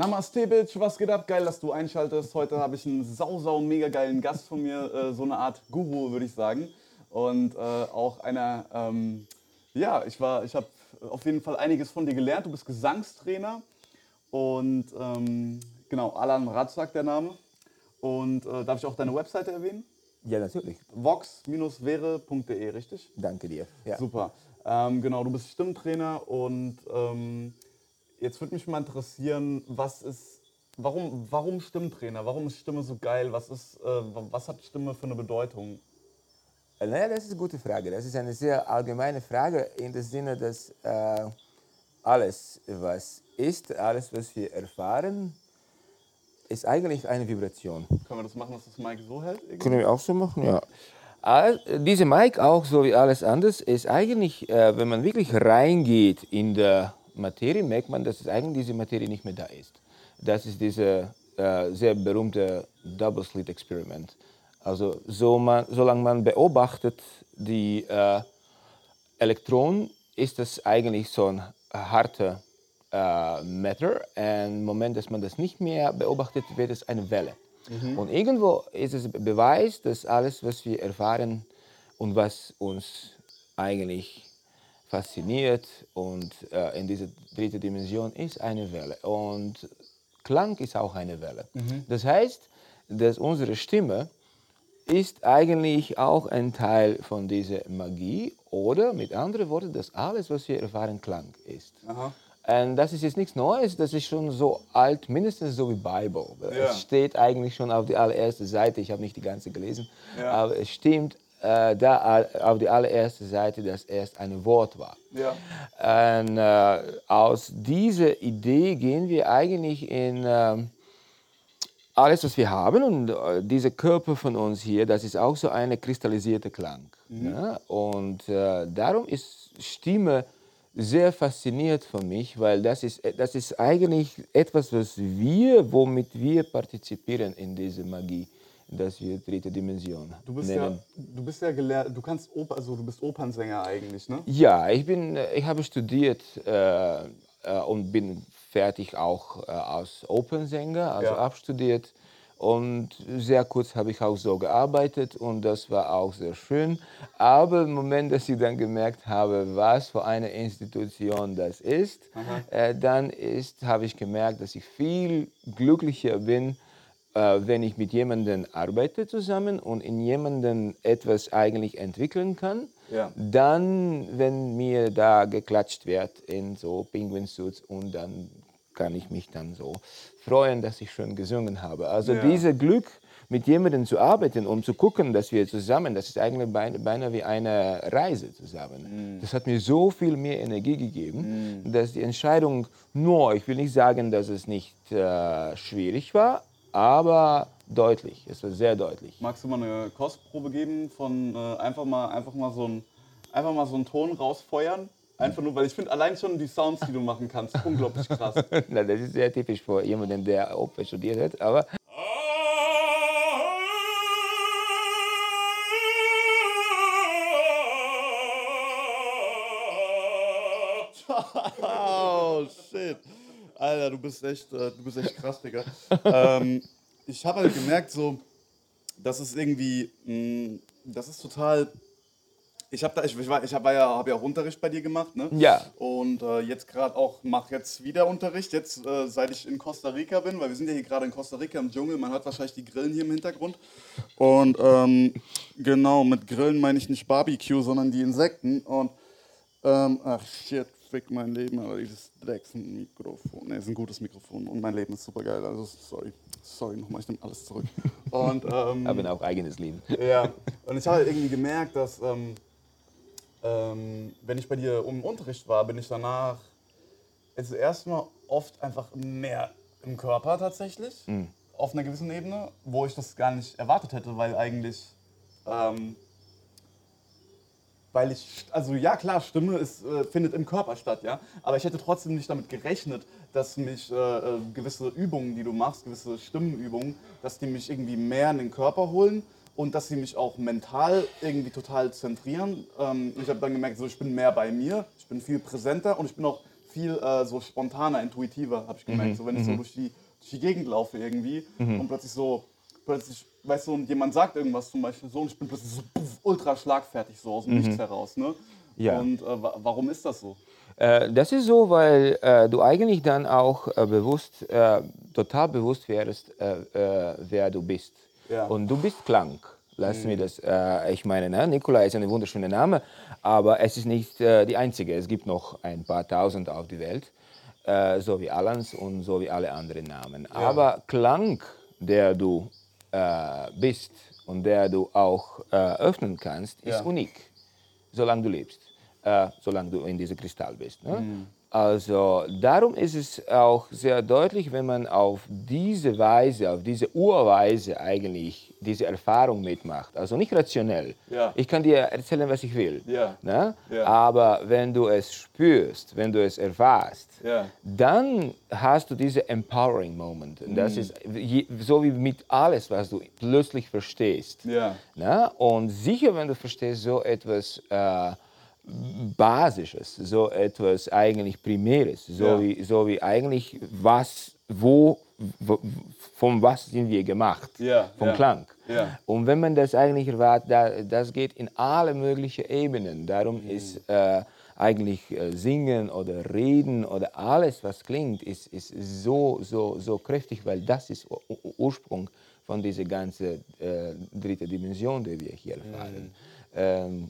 Namaste, Bitch, was geht ab? Geil, dass du einschaltest. Heute habe ich einen sau, sau, mega geilen Gast von mir, äh, so eine Art Guru, würde ich sagen. Und äh, auch einer, ähm, ja, ich war, ich habe auf jeden Fall einiges von dir gelernt. Du bist Gesangstrainer und ähm, genau, Alan Ratzak der Name. Und äh, darf ich auch deine Webseite erwähnen? Ja, natürlich. vox-vere.de, richtig? Danke dir. Ja. Super. Ähm, genau, du bist Stimmtrainer und ähm, jetzt würde mich mal interessieren, was ist, warum, warum Stimmtrainer? Warum ist Stimme so geil? Was, ist, äh, was hat Stimme für eine Bedeutung? Äh, Naja, das ist eine gute Frage. Das ist eine sehr allgemeine Frage in dem Sinne, dass äh, alles, was ist, alles, was wir erfahren, ist eigentlich eine Vibration. Können wir das machen, dass das Mike so hält? irgendwie? Können wir auch so machen, ja. All- Diese Mic auch, so wie alles anders, ist eigentlich, äh, wenn man wirklich reingeht in der Materie, merkt man, dass es eigentlich diese Materie nicht mehr da ist. Das ist dieses äh, sehr berühmte Double Slit Experiment. Also so man, solange man beobachtet die äh, Elektronen, ist das eigentlich so ein harter äh, Matter. Und im Moment, dass man das nicht mehr beobachtet, wird es eine Welle. Und irgendwo ist es Beweis, dass alles, was wir erfahren und was uns eigentlich fasziniert und äh, in dieser dritten Dimension ist eine Welle. Und Klang ist auch eine Welle. Das heißt, dass unsere Stimme ist eigentlich auch ein Teil von dieser Magie oder mit anderen Worten, dass alles, was wir erfahren, Klang ist. Aha. Und das ist jetzt nichts Neues, das ist schon so alt, mindestens so wie Bible. Ja. Es steht eigentlich schon auf die allererste Seite, ich habe nicht die ganze gelesen, Ja. aber es stimmt äh, da all- auf die allererste Seite, dass erst ein Wort war. Ja. Und äh, aus dieser Idee gehen wir eigentlich in ähm, alles, was wir haben. Und äh, dieser Körper von uns hier, das ist auch so eine kristallisierte Klang. Ja? Und äh, darum ist Stimme sehr fasziniert für mich, weil das ist, das ist eigentlich etwas, was wir, womit wir partizipieren in dieser Magie, dass wir dritte Dimension Du bist nennen. ja, du bist ja gelehrt, du kannst Oper, also du bist Opernsänger eigentlich, ne? Ja, ich, bin, ich habe studiert äh, äh, und bin fertig auch äh, als Opernsänger, also Ja. abstudiert. Und sehr kurz habe ich auch so gearbeitet und das war auch sehr schön. Aber im Moment, dass ich dann gemerkt habe, was für eine Institution das ist, äh, dann ist, habe ich gemerkt, dass ich viel glücklicher bin, wenn ich mit jemandem arbeite zusammen und in jemandem etwas eigentlich entwickeln kann, Ja. dann, wenn mir da geklatscht wird in so Penguin-Suits und dann kann ich mich dann so freuen, dass ich schon gesungen habe. Also Ja. dieses Glück, mit jemandem zu arbeiten, um zu gucken, dass wir zusammen, das ist eigentlich beinahe, beinahe wie eine Reise zusammen. Das hat mir so viel mehr Energie gegeben, dass die Entscheidung, nur, ich will nicht sagen, dass es nicht äh, schwierig war, aber deutlich, es war sehr deutlich. Magst du mal eine Kostprobe geben von äh, einfach mal einfach mal so ein einfach mal so einen Ton rausfeuern? Einfach nur, weil ich finde allein schon die Sounds, die du machen kannst, unglaublich krass. Na, das ist sehr typisch für jemanden, der Oper studiert hat, aber Oh shit. Alter, du bist echt, äh, du bist echt krass, Digga. ähm, ich habe halt gemerkt, so, das ist irgendwie, mh, das ist total. Ich habe da, ich, ich war, ich hab, war ja, habe ja auch Unterricht bei dir gemacht, ne? Ja. Und äh, jetzt gerade auch, mache jetzt wieder Unterricht, jetzt äh, seit ich in Costa Rica bin, weil wir sind ja hier gerade in Costa Rica im Dschungel, man hört wahrscheinlich die Grillen hier im Hintergrund. Und ähm, genau, mit Grillen meine ich nicht Barbecue, sondern die Insekten. Und ähm, ach shit, fick mein Leben, aber dieses Drecksmikrofon. Ne, ist ein gutes Mikrofon und mein Leben ist super geil. Also sorry, sorry nochmal, ich nehme alles zurück. Und ähm, haben auch eigenes Leben. ja, und ich habe halt irgendwie gemerkt, dass ähm, ähm, wenn ich bei dir um Unterricht war, bin ich danach also erstmal oft einfach mehr im Körper tatsächlich, auf einer gewissen Ebene, wo ich das gar nicht erwartet hätte, weil eigentlich, ähm, weil ich, also ja klar, Stimme ist, äh, findet im Körper statt, ja, aber ich hätte trotzdem nicht damit gerechnet, dass mich äh, äh, gewisse Übungen, die du machst, gewisse Stimmenübungen, dass die mich irgendwie mehr in den Körper holen und dass sie mich auch mental irgendwie total zentrieren. Ähm, ich habe dann gemerkt, so, ich bin mehr bei mir, ich bin viel präsenter und ich bin auch viel äh, so spontaner, intuitiver, habe ich gemerkt. So wenn ich so durch die, durch die Gegend laufe irgendwie und plötzlich so, plötzlich, weißt du, und jemand sagt irgendwas zum Beispiel so und ich bin plötzlich so puff, ultra schlagfertig so aus dem Nichts heraus. Ne? Ja. Und äh, wa- warum ist das so? Äh, das ist so, weil äh, du eigentlich dann auch äh, bewusst, äh, total bewusst wärst, äh, wer du bist. Ja. Und du bist Klang. Lass mir das, ich meine, ne? Nikola ist ein wunderschöner Name, aber es ist nicht die einzige. Es gibt noch ein paar tausend auf der Welt, so wie Alans und so wie alle anderen Namen. Aber Klang, der du äh, bist und der du auch äh, öffnen kannst, ist Ja. unik solange du lebst, äh, solange du in diesem Kristall bist. Ne? Mhm. Also darum ist es auch sehr deutlich, wenn man auf diese Weise, auf diese Urweise eigentlich diese Erfahrung mitmacht. Also nicht rationell. Ja. Ich kann dir erzählen, was ich will. Ja. Ne? Ja. Aber wenn du es spürst, wenn du es erfährst, Ja. dann hast du diese empowering Moment. Mhm. das ist je, so wie mit alles, was du plötzlich verstehst. Na? Und sicher, wenn du verstehst, so etwas äh, Basisches, so etwas eigentlich Primäres, so, wie, so wie eigentlich was, wo, von was sind wir gemacht, Ja, vom ja, Klang. ja. Und wenn man das eigentlich erwartet, da, das geht in alle möglichen Ebenen. Darum Mhm. ist äh, eigentlich äh, Singen oder Reden oder alles, was klingt, ist, ist so, so, so kräftig, weil das ist Ur Ur- Ursprung von dieser ganzen äh, dritte Dimension, die wir hier erfahren. Ähm,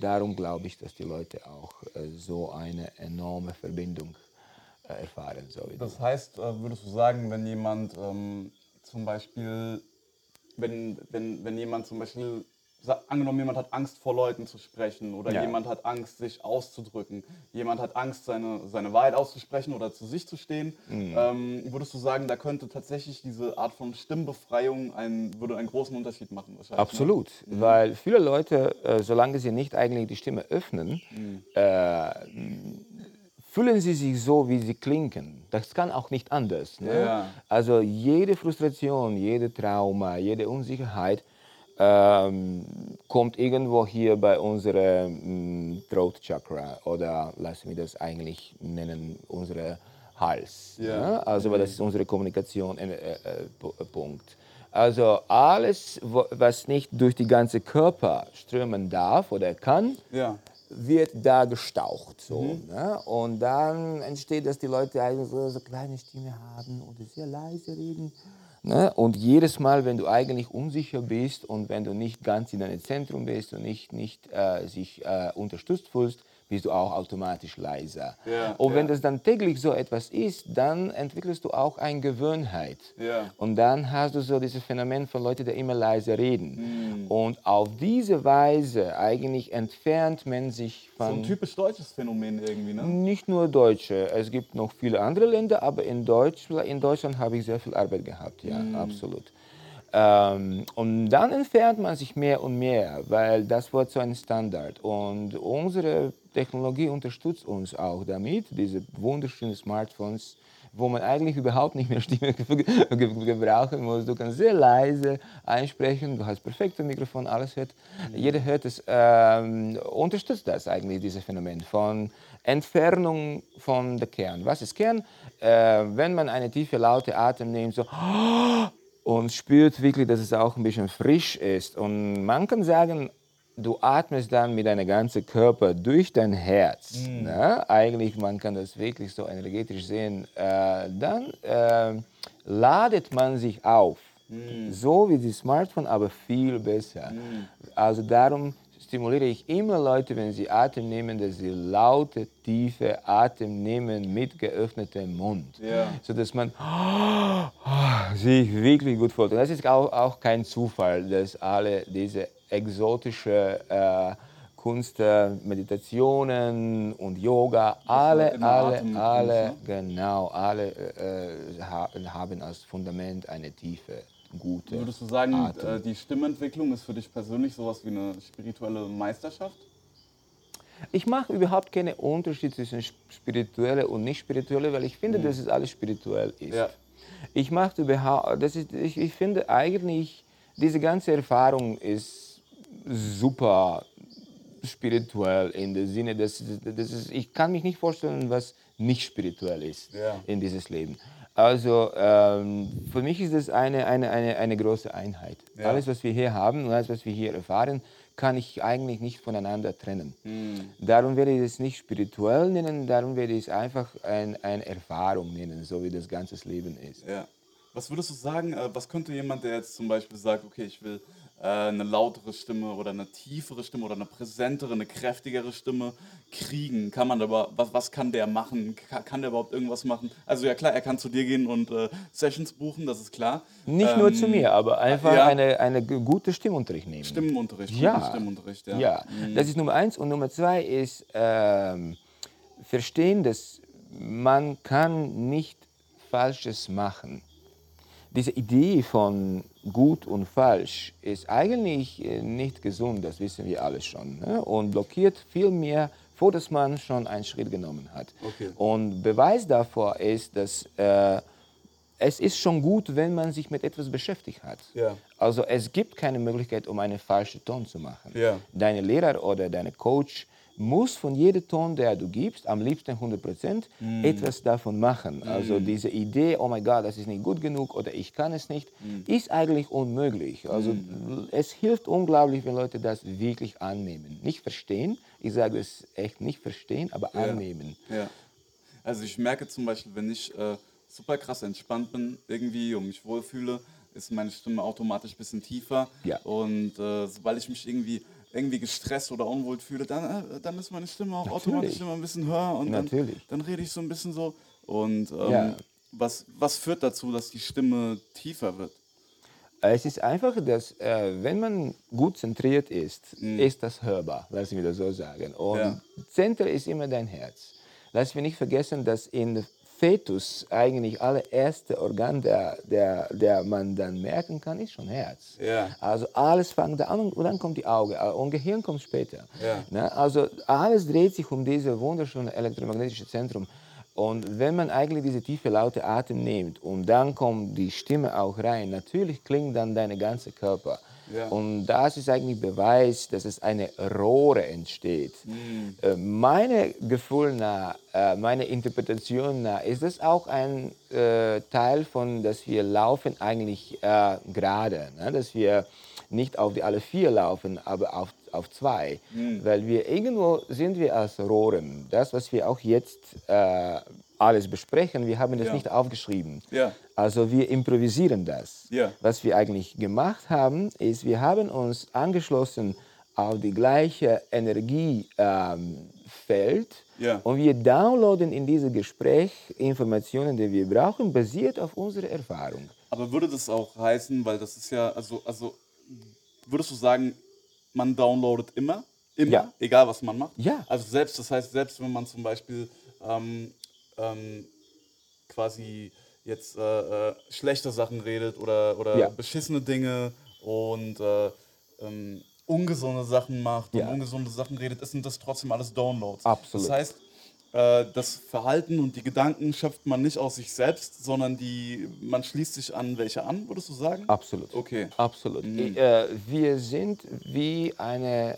darum glaube ich, dass die Leute auch äh, so eine enorme Verbindung erfahren. So wie du. Das heißt, äh, würdest du sagen, wenn jemand ähm, zum Beispiel, wenn, wenn, wenn jemand zum Beispiel, angenommen jemand hat Angst vor Leuten zu sprechen oder Ja. jemand hat Angst, sich auszudrücken, jemand hat Angst, seine, seine Wahrheit auszusprechen oder zu sich zu stehen, Mhm. ähm, würdest du sagen, da könnte tatsächlich diese Art von Stimmbefreiung einen, würde einen großen Unterschied machen? wahrscheinlich, ne? Absolut, weil viele Leute, äh, solange sie nicht eigentlich die Stimme öffnen, äh, fühlen sie sich so, wie sie klingen. Das kann auch nicht anders. Ne? Ja. Also jede Frustration, jede Trauma, jede Unsicherheit ähm, kommt irgendwo hier bei unserem Throat Chakra oder lassen wir das eigentlich nennen, unsere Hals. Ja. Ne? Also weil das ist unsere Kommunikation äh, äh, Pu- äh, Punkt. Also alles, was nicht durch die ganze Körper strömen darf oder kann, Ja. Wird da gestaucht. So, ne? Und dann entsteht, dass die Leute eigentlich so, so kleine Stimme haben oder sehr leise reden. Ne? Und jedes Mal, wenn du eigentlich unsicher bist und wenn du nicht ganz in deinem Zentrum bist und nicht, nicht äh, sich äh, unterstützt fühlst, bist du auch automatisch leiser. Ja, und wenn ja. das dann täglich so etwas ist, dann entwickelst du auch eine Gewöhnheit. Ja. Und dann hast du so dieses Phänomen von Leuten, die immer leise reden. Mhm. Und auf diese Weise eigentlich entfernt man sich So ein von typisch deutsches Phänomen irgendwie, ne? nicht nur Deutsche. Es gibt noch viele andere Länder, aber in, Deutsch, in Deutschland habe ich sehr viel Arbeit gehabt, ja, Mhm. absolut. Ähm, und dann entfernt man sich mehr und mehr, weil das wird so ein Standard. Und unsere Technologie unterstützt uns auch damit, diese wunderschönen Smartphones, wo man eigentlich überhaupt nicht mehr Stimme ge- ge- gebrauchen muss. Du kannst sehr leise einsprechen, du hast perfekte Mikrofon, alles hört. Jeder hört es. Ähm, unterstützt das eigentlich, dieses Phänomen von Entfernung von der Kern. Was ist Kern? Äh, wenn man eine tiefe, laute Atem nimmt, so und spürt wirklich, dass es auch ein bisschen frisch ist. Und man kann sagen, du atmest dann mit deinem ganzen Körper durch dein Herz. Ne? Eigentlich, man kann das wirklich so energetisch sehen. Äh, dann äh, ladet man sich auf. So wie die Smartphone, aber viel besser. Also darum stimuliere ich immer Leute, wenn sie Atem nehmen, dass sie laute, tiefe Atem nehmen mit geöffnetem Mund. Ja. So dass man sich wirklich gut fühlt. Und das ist auch, auch kein Zufall, dass alle diese exotische äh, Kunst, äh, Meditationen und Yoga, alle, alle, Atem- alle, ne? genau, alle äh, ha haben als Fundament eine tiefe, gute Würdest du sagen, Atem. äh, die Stimmentwicklung ist für dich persönlich sowas wie eine spirituelle Meisterschaft? Ich mache überhaupt keinen Unterschied zwischen spirituelle und nicht spirituelle, weil ich finde, dass es alles spirituell ist. Ja. Ich mache überhaupt, das ist, ich, ich finde eigentlich, diese ganze Erfahrung ist super spirituell in dem Sinne, dass, dass es, ich kann mich nicht vorstellen, was nicht spirituell ist Ja. in dieses Leben. Also ähm, für mich ist es eine, eine, eine, eine große Einheit. Ja. Alles, was wir hier haben und alles, was wir hier erfahren, kann ich eigentlich nicht voneinander trennen. Darum werde ich es nicht spirituell nennen, darum werde ich es einfach ein, eine Erfahrung nennen, so wie das ganze Leben ist. Ja. Was würdest du sagen, äh, was könnte jemand, der jetzt zum Beispiel sagt, okay, ich will eine lautere Stimme oder eine tiefere Stimme oder eine präsentere, eine kräftigere Stimme kriegen? Kann man aber, was, was kann der machen? Kann, kann der überhaupt irgendwas machen? Also ja klar, er kann zu dir gehen und äh, Sessions buchen, das ist klar. Nicht nur zu Ähm, mir, aber einfach ja. eine, eine gute Stimmunterricht nehmen. Stimmenunterricht. Ja. guten Stimmenunterricht, ja. Ja, das ist Nummer eins. Und Nummer zwei ist ähm, verstehen, dass man kann nicht Falsches machen. Diese Idee von gut und falsch ist eigentlich äh, nicht gesund, das wissen wir alle schon. Ne? Und blockiert viel mehr, vor dass man schon einen Schritt genommen hat. Okay. Und Beweis davor ist, dass äh, es ist schon gut, wenn man sich mit etwas beschäftigt hat. Ja. Also es gibt keine Möglichkeit, um einen falschen Ton zu machen. Ja. Deine Lehrer oder deine Coach muss von jedem Ton, der du gibst, am liebsten 100 Prozent, Mm. etwas davon machen. Also diese Idee, oh mein Gott, das ist nicht gut genug oder ich kann es nicht, Mm. ist eigentlich unmöglich. Also es hilft unglaublich, wenn Leute das wirklich annehmen. Nicht verstehen, ich sage es echt nicht verstehen, aber annehmen. Ja. Also ich merke zum Beispiel, wenn ich äh, super krass entspannt bin irgendwie und mich wohlfühle, ist meine Stimme automatisch ein bisschen tiefer. Ja. Und äh, sobald ich mich irgendwie irgendwie gestresst oder unwohl fühle, dann, äh, dann ist meine Stimme auch Natürlich. automatisch immer ein bisschen höher und dann, dann rede ich so ein bisschen so. Und ähm, Ja. was, was führt dazu, dass die Stimme tiefer wird? Es ist einfach, dass äh, wenn man gut zentriert ist, ist das hörbar, lass mich das so sagen. Und Ja. Zentrum ist immer dein Herz. Lass mich nicht vergessen, dass in Fetus eigentlich allererste Organ, der, der, der man dann merken kann, ist schon Herz. Ja. Also alles fängt da an und dann kommt die Augen äh, und Gehirn kommt später. Ja. Ne? Also alles dreht sich um dieses wunderschöne elektromagnetische Zentrum. Und wenn man eigentlich diese tiefe, laute Atem nimmt und dann kommt die Stimme auch rein, natürlich klingt dann dein ganzer Körper. Ja. Und das ist eigentlich Beweis, dass es eine Rohre entsteht. Äh, Meine Gefühl nach, äh, meine Interpretation nach, ist das auch ein äh, Teil von, dass wir laufen eigentlich äh, gerade, ne? dass wir nicht auf die alle vier laufen, aber auf, auf zwei, weil wir irgendwo sind wir als Rohren. Das, was wir auch jetzt äh, alles besprechen, wir haben das Ja. nicht aufgeschrieben. Ja. Also wir improvisieren das. Ja. Was wir eigentlich gemacht haben, ist, wir haben uns angeschlossen auf die gleiche Energiefeld ähm, und wir downloaden in dieses Gespräch Informationen, die wir brauchen, basiert auf unserer Erfahrung. Aber würde das auch heißen, weil das ist ja, also, also würdest du sagen, man downloadet immer? Immer? Ja. Egal, was man macht? Ja. Also selbst, das heißt, selbst wenn man zum Beispiel ähm, ähm, quasi jetzt äh, äh, schlechte Sachen redet oder, oder Ja. beschissene Dinge und äh, ähm, ungesunde Sachen macht und ungesunde Sachen redet, sind das trotzdem alles Downloads. Absolut. Das heißt, das Verhalten und die Gedanken schöpft man nicht aus sich selbst, sondern die, man schließt sich an welche an, würdest du sagen? Absolut. Okay. Absolut. Ich, äh, wir sind wie ein äh,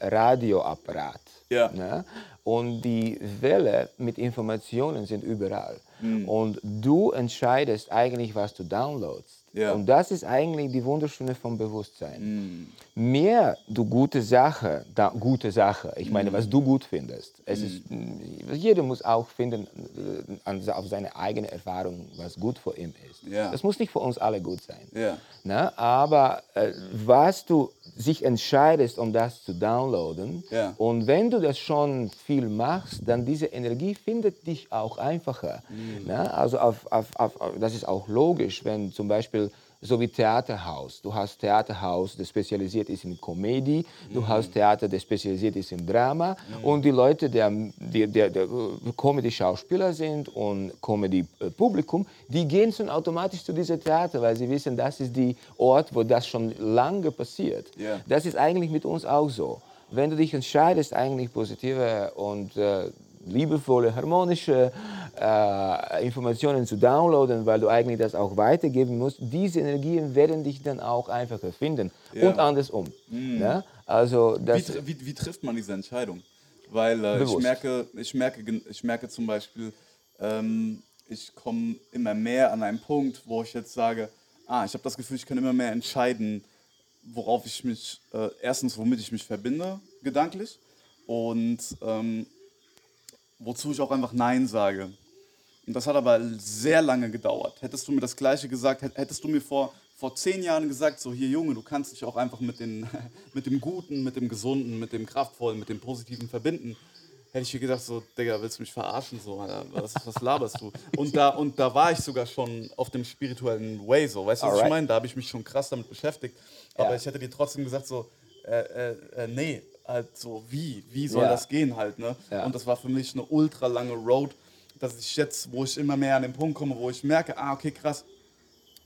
Radioapparat. Ja. Ne? Und die Welle mit Informationen sind überall. Mhm. Und du entscheidest eigentlich, was du downloadst. Ja. Und das ist eigentlich die Wunderschöne vom Bewusstsein. Mehr du gute Sache, da, gute Sache, ich meine, was du gut findest. Es ist, jeder muss auch finden, äh, an, auf seine eigene Erfahrung, was gut für ihn ist. Ja. Das muss nicht für uns alle gut sein. Ja. Ne? Aber äh, was du sich entscheidest, um das zu downloaden, Ja. und wenn du das schon viel machst, dann diese Energie findet dich auch einfacher. Ne? Also auf, auf, auf, auf- das ist auch logisch, wenn zum Beispiel so wie Theaterhaus. Du hast Theaterhaus, das spezialisiert ist in Comedy, du hast Theater, das spezialisiert ist in Drama und die Leute, der, die, der, der Comedy-Schauspieler sind und Comedy-Publikum, die gehen schon automatisch zu diesem Theater, weil sie wissen, das ist der Ort, wo das schon lange passiert. Ja. Das ist eigentlich mit uns auch so. Wenn du dich entscheidest, eigentlich positive und äh, liebevolle, harmonische äh, Informationen zu downloaden, weil du eigentlich das auch weitergeben musst, diese Energien werden dich dann auch einfacher finden Ja. und andersrum. Ne? Also Wie, das, tr- wie, wie trifft man diese Entscheidung? Weil äh, ich, merke, ich, merke, ich merke zum Beispiel, ähm, ich komme immer mehr an einen Punkt, wo ich jetzt sage, ah, ich habe das Gefühl, ich kann immer mehr entscheiden, worauf ich mich, äh, erstens, womit ich mich verbinde, gedanklich, und ähm, wozu ich auch einfach Nein sage. Und das hat aber sehr lange gedauert. Hättest du mir das Gleiche gesagt, hätt- hättest du mir vor, vor zehn Jahren gesagt, so hier Junge, du kannst dich auch einfach mit, den, mit dem Guten, mit dem Gesunden, mit dem Kraftvollen, mit dem Positiven verbinden, hätte ich dir gedacht, so, Digga, willst du mich verarschen? So, was, was laberst du? Und da, und da war ich sogar schon auf dem spirituellen Way, so, weißt du, was ich Alright. meine? Da habe ich mich schon krass damit beschäftigt. Aber Ja. ich hätte dir trotzdem gesagt, so, äh, äh, äh, nee, halt so, wie? Wie soll Ja. das gehen halt, ne? Ja. Und das war für mich eine ultra lange Road, dass ich jetzt, wo ich immer mehr an den Punkt komme, wo ich merke, ah, okay, krass.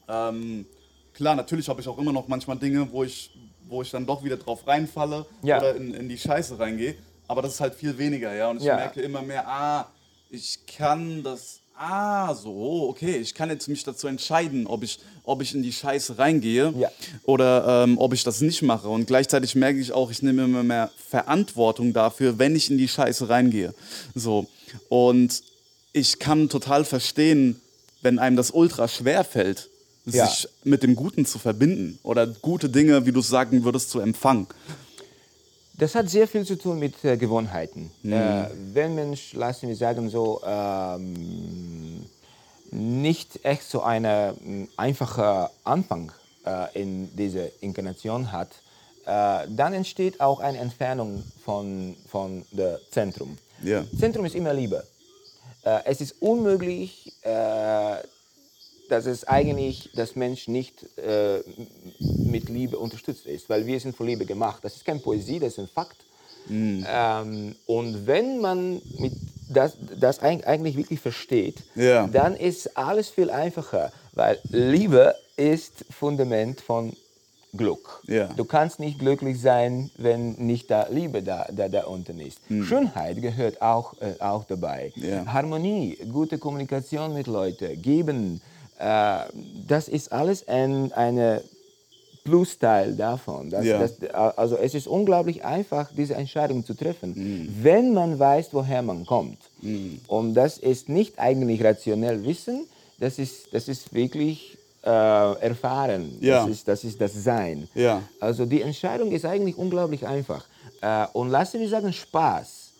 Ähm, klar, natürlich habe ich auch immer noch manchmal Dinge, wo ich, wo ich dann doch wieder drauf reinfalle Ja. oder in, in die Scheiße reingehe. Aber das ist halt viel weniger, ja. Und ich merke immer mehr, ah, ich kann das, ah, so, okay, ich kann jetzt mich dazu entscheiden, ob ich, ob ich in die Scheiße reingehe Ja. oder ähm, ob ich das nicht mache. Und gleichzeitig merke ich auch, ich nehme immer mehr Verantwortung dafür, wenn ich in die Scheiße reingehe. So. Und ich kann total verstehen, wenn einem das ultra schwer fällt, Ja. sich mit dem Guten zu verbinden oder gute Dinge, wie du es sagen würdest, zu empfangen. Das hat sehr viel zu tun mit äh, Gewohnheiten. Mhm. Äh, wenn Mensch, lassen wir sagen, so ähm, nicht echt so einen einfachen Anfang äh, in dieser Inkarnation hat, äh, dann entsteht auch eine Entfernung von, von dem Zentrum. Ja. Zentrum ist immer Liebe. Äh, es ist unmöglich, dass es eigentlich das Mensch nicht äh, mit Liebe unterstützt ist, weil wir sind von Liebe gemacht. Das ist keine Poesie, das ist ein Fakt. Ähm, und wenn man mit das, das eig- eigentlich wirklich versteht, Ja. dann ist alles viel einfacher, weil Liebe ist Fundament von Glück. Ja. Du kannst nicht glücklich sein, wenn nicht da Liebe da, da, da unten ist. Schönheit gehört auch, äh, auch dabei. Ja. Harmonie, gute Kommunikation mit Leuten, geben, das ist alles ein eine Plusteil davon. Das, Ja. das, also es ist unglaublich einfach, diese Entscheidung zu treffen, wenn man weiß, woher man kommt. Und das ist nicht eigentlich rationell Wissen, das ist, das ist wirklich äh, Erfahren, Ja. das, ist, das ist das Sein. Ja. Also die Entscheidung ist eigentlich unglaublich einfach. Äh, und lassen wir sagen, Spaß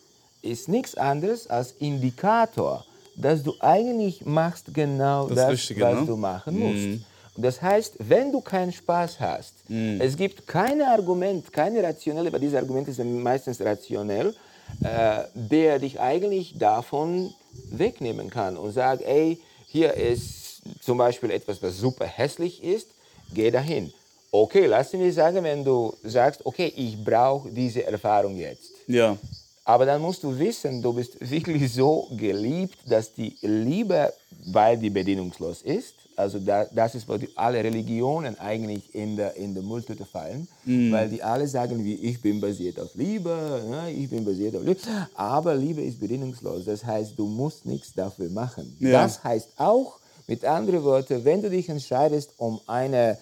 ist nichts anderes als Indikator, dass du eigentlich machst genau Das das, Richtige, was ne? du machen musst. Und das heißt, wenn du keinen Spaß hast, es gibt kein Argument, keine rationelle, weil diese Argumente sind meistens rationell, äh, der dich eigentlich davon wegnehmen kann und sagt, ey, hier ist zum Beispiel etwas, was super hässlich ist, geh dahin. Okay, lass mich sagen, wenn du sagst, okay, ich brauche diese Erfahrung jetzt. Ja. Aber dann musst du wissen, du bist wirklich so geliebt, dass die Liebe, weil die bedingungslos ist, also da, das ist, wo die, alle Religionen eigentlich in der, in der Mülltüte fallen, weil die alle sagen, wie ich bin basiert auf Liebe, ne, ich bin basiert auf Liebe. Aber Liebe ist bedingungslos, das heißt, du musst nichts dafür machen. Ja. Das heißt auch, mit anderen Worten, wenn du dich entscheidest, um eine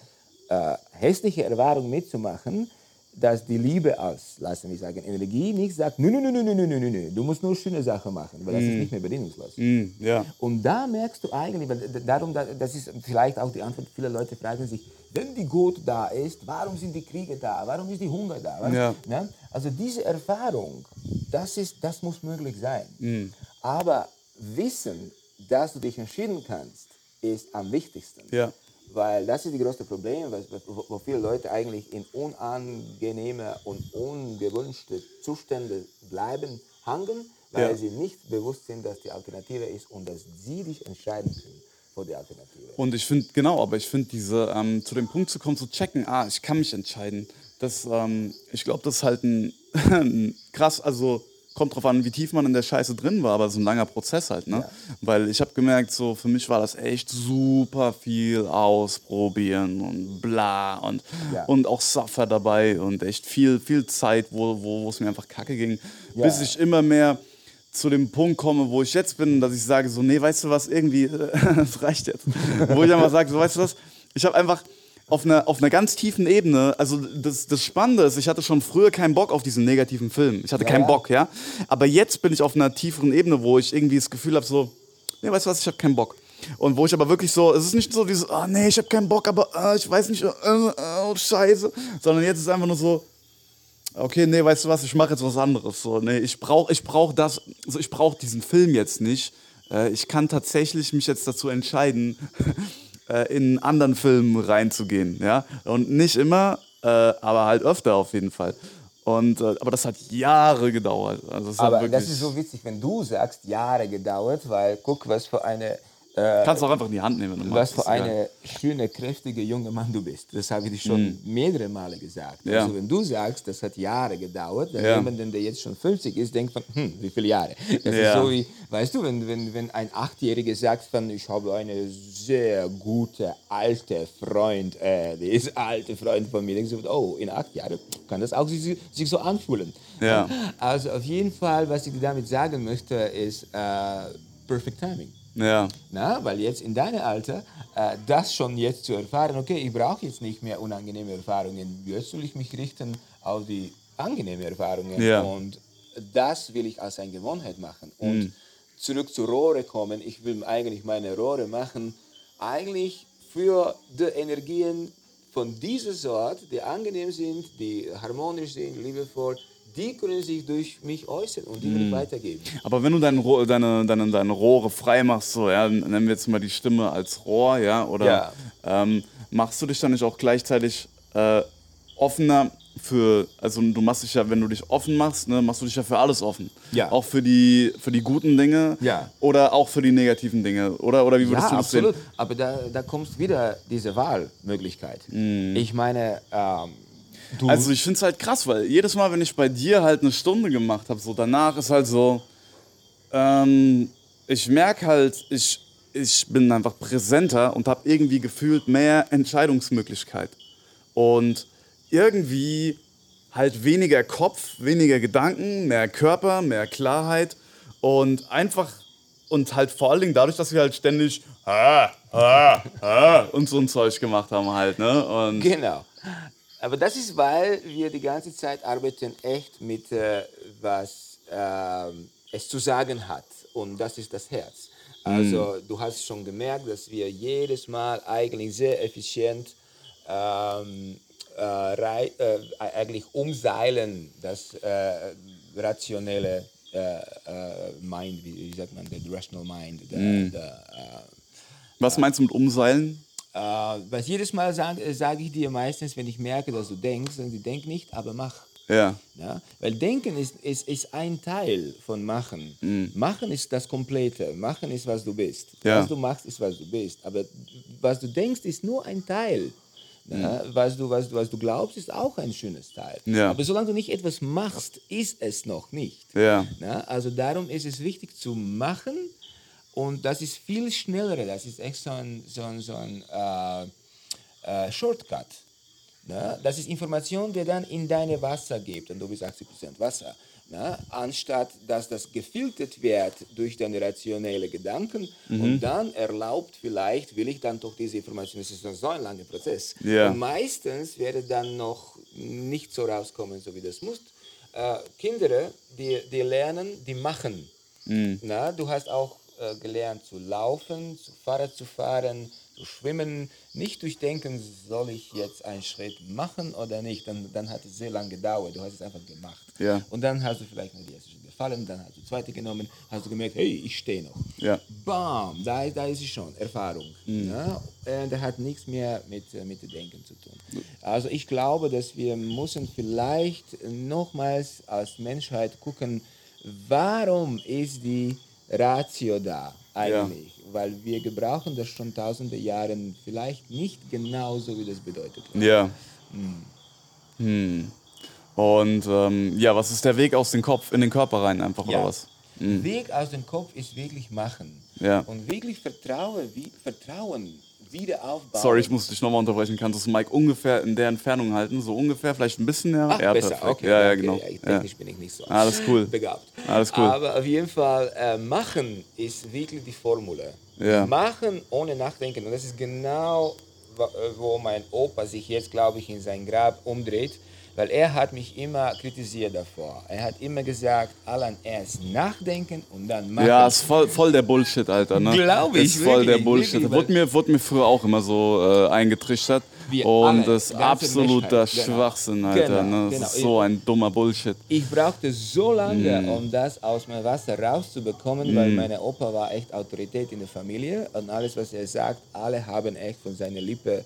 äh, hässliche Erfahrung mitzumachen, dass die Liebe als, lass mich sagen, Energie nicht sagt, nö, nö, nö, nö, nö, nö, nö, nö, du musst nur schöne Sachen machen, weil das ist nicht mehr bedingungslos. Mm, ja. Und da merkst du eigentlich, weil d- darum, da- das ist vielleicht auch die Antwort, viele Leute fragen sich, wenn die Gut da ist, warum sind die Kriege da, warum ist die Hunger da? Warum, Ja. ne? Also diese Erfahrung, das, ist, das muss möglich sein. Aber Wissen, dass du dich entschieden kannst, ist am wichtigsten. Ja. Weil das ist das größte Problem, was, wo, viele Leute eigentlich in unangenehme und ungewünschte Zustände bleiben, hangen, weil Ja. sie nicht bewusst sind, dass die Alternative ist und dass sie dich entscheiden können für die Alternative. Und ich finde, genau, aber ich finde, diese, ähm, zu dem Punkt zu kommen, zu checken, ah, ich kann mich entscheiden, das, ähm, ich glaube, das ist halt ein, ein krass, also kommt drauf an, wie tief man in der Scheiße drin war, aber so ein langer Prozess halt, ne? Ja. Weil ich habe gemerkt, so für mich war das echt super viel ausprobieren und bla und, Ja. und auch Suffer dabei und echt viel, viel Zeit, wo, wo wo es mir einfach kacke ging, Ja. bis ich immer mehr zu dem Punkt komme, wo ich jetzt bin, dass ich sage so, nee, weißt du was, irgendwie, das reicht jetzt. wo ich einfach sage, so, weißt du was, ich habe einfach, auf einer, auf einer ganz tiefen Ebene, also das, das Spannende ist, ich hatte schon früher keinen Bock auf diesen negativen Film. Ich hatte Ja, keinen ja. Bock, ja. Aber jetzt bin ich auf einer tieferen Ebene, wo ich irgendwie das Gefühl habe, so, nee, weißt du was, ich habe keinen Bock. Und wo ich aber wirklich so, es ist nicht so dieses, oh nee, ich habe keinen Bock, aber äh, ich weiß nicht, äh, äh, oh, scheiße. Sondern jetzt ist einfach nur so, okay, nee, weißt du was, ich mache jetzt was anderes. So, nee, ich brauche ich brauch das, also ich brauche diesen Film jetzt nicht. Äh, ich kann tatsächlich mich jetzt dazu entscheiden, äh, in anderen Film reinzugehen, ja. Und nicht immer, äh, aber halt öfter auf jeden Fall. Und, äh, aber das hat Jahre gedauert. Also hat Aber das ist so witzig, wenn du sagst, Jahre gedauert, weil guck, was für eine, äh, kannst du auch einfach in die Hand nehmen, was für ist egal. eine schöne, kräftige junge Mann du bist. Das habe ich dir schon mehrere Male gesagt. Mhm. Ja. Also wenn du sagst, das hat Jahre gedauert, dann Ja. jemand, der jetzt schon 50 ist, denkt von, hm, wie viele Jahre? Das Ja. ist so wie, weißt du, wenn, wenn, wenn ein Achtjähriger sagt von, ich habe eine sehr gute alte Freund, äh, der ist alte Freund von mir, denkst du, oh, in acht Jahren kann das auch sich, sich so anfühlen. Ja. Also auf jeden Fall, was ich damit sagen möchte, ist äh, Perfect Timing. Ja, Na, weil jetzt in deinem Alter, äh, das schon jetzt zu erfahren, okay, ich brauche jetzt nicht mehr unangenehme Erfahrungen, jetzt will ich mich richten auf die angenehmen Erfahrungen Ja. und das will ich als eine Gewohnheit machen. Und zurück zu Rohre kommen, ich will eigentlich meine Rohre machen, eigentlich für die Energien von dieser Sort, die angenehm sind, die harmonisch sind, liebevoll, die können sich durch mich äußern und die will ich weitergeben. Aber wenn du dein Rohr, deine, deine, deine Rohre frei machst, so, ja, nennen wir jetzt mal die Stimme als Rohr, ja, oder Ja. Ähm, machst du dich dann nicht auch gleichzeitig äh, offener für, also du machst dich ja, wenn du dich offen machst, ne, machst du dich ja für alles offen. Ja. Auch für die, für die guten Dinge Ja. oder auch für die negativen Dinge. Oder, oder wie würdest Ja, du das absolut. sehen? Aber da, da kommt wieder diese Wahlmöglichkeit. Ich meine, ähm, du, Also ich finde es halt krass, weil jedes Mal, wenn ich bei dir halt eine Stunde gemacht habe, so danach ist halt so, ähm, ich merke halt, ich, ich bin einfach präsenter und habe irgendwie gefühlt mehr Entscheidungsmöglichkeit. Und irgendwie halt weniger Kopf, weniger Gedanken, mehr Körper, mehr Klarheit und einfach und halt vor allen Dingen dadurch, dass wir halt ständig ah, ah, ah, und so ein Zeug gemacht haben halt, ne? Und genau. Aber das ist, weil wir die ganze Zeit arbeiten echt mit, äh, was ähm, es zu sagen hat. Und das ist das Herz. Also du hast schon gemerkt, dass wir jedes Mal eigentlich sehr effizient ähm, äh, rei- äh, eigentlich umseilen das äh, rationelle äh, äh, Mind, wie, wie sagt man, the rational mind, the, the, äh, was meinst du mit Umseilen? Äh, was jedes Mal sage sag ich dir meistens, wenn ich merke, dass du denkst, dann denk nicht, aber mach. Ja. Ja? Weil Denken ist, ist, ist ein Teil von Machen. Machen ist das Komplette. Machen ist, was du bist. Ja. Was du machst, ist, was du bist. Aber was du denkst, ist nur ein Teil. Ja? Was, du, was, du, was du glaubst, ist auch ein schönes Teil. Ja. Aber solange du nicht etwas machst, ist es noch nicht. Ja. Ja, also darum ist es wichtig zu machen und das ist viel schneller. Das ist echt so ein, so ein, so ein äh, äh, Shortcut. Ne? Das ist Information, die dann in deine Wasser gibt und du bist 80% Wasser. Ne? Anstatt dass das gefiltert wird durch deine rationelle Gedanken und dann erlaubt vielleicht, will ich dann doch diese Information, das ist so ein langer Prozess. Ja. Und meistens werde dann noch nicht so rauskommen, so wie das muss. Äh, Kinder, die, die lernen, die machen. Na, du hast auch äh, gelernt zu laufen, zu Fahrrad zu fahren, zu schwimmen. Nicht durchdenken, soll ich jetzt einen Schritt machen oder nicht. Dann, dann hat es sehr lange gedauert. Du hast es einfach gemacht. Ja. Und dann hast du vielleicht noch die erste Schritt gefallen, dann hast du die zweite genommen, hast du gemerkt, hey, ich stehe noch. Ja. Bam, da, da ist es schon, Erfahrung. Ja? Äh, das hat nichts mehr mit, äh, mit dem Denken zu tun. Also ich glaube, dass wir müssen vielleicht nochmals als Menschheit gucken, warum ist die Ratio da eigentlich? Weil wir gebrauchen das schon tausende Jahre vielleicht nicht genauso, wie das bedeutet. wird. Ja. Hm. Und ähm, ja, was ist der Weg aus dem Kopf in den Körper rein einfach oder was? Weg aus dem Kopf ist wirklich machen. Ja. Und wirklich Vertrauen, wie, Vertrauen wieder aufbauen. Sorry, ich muss dich nochmal unterbrechen. Kannst du das Mic ungefähr in der Entfernung halten? So ungefähr, vielleicht ein bisschen näher? Ach, ja, besser, perfekt. okay. Ja, ja, genau. ich, Ja. technisch bin ich nicht so Alles cool. begabt. Alles cool. Aber auf jeden Fall, äh, machen ist wirklich die Formel. Ja. Machen ohne Nachdenken. Und das ist genau, äh, wo mein Opa sich jetzt, glaube ich, in sein Grab umdreht, weil er hat mich immer kritisiert davor. Er hat immer gesagt, Alan, erst nachdenken und dann machen. Ja, ist voll, voll der Bullshit, Alter. Ne? Glaub ich, Ist voll wirklich, der Bullshit. wurde, mir, wurde mir früher auch immer so äh, eingetrichtert. Wir Und das ist absoluter Menschheit, genau. Schwachsinn, Alter. Genau, ne? Das genau. ist so ein dummer Bullshit. Ich brauchte so lange, Mhm. um das aus meinem Wasser rauszubekommen, weil meine Opa war echt Autorität in der Familie und alles, was er sagt, alle haben echt von seiner Lippe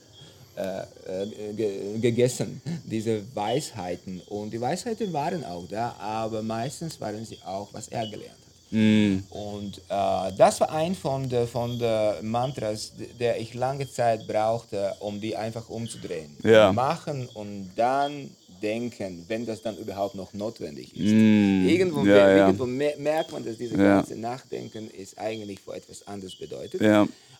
äh, äh, ge gegessen, diese Weisheiten. Und die Weisheiten waren auch da, aber meistens waren sie auch, was er gelernt hat. Mhm. Und äh, das war ein von der, von der Mantras, der ich lange Zeit brauchte, um die einfach umzudrehen. Ja. Machen und dann denken, wenn das dann überhaupt noch notwendig ist. Mm, Irgendwo, ja, mer- ja. irgendwo mer- merkt man, dass dieses Ja. ganze Nachdenken ist eigentlich vor etwas anderes bedeutet.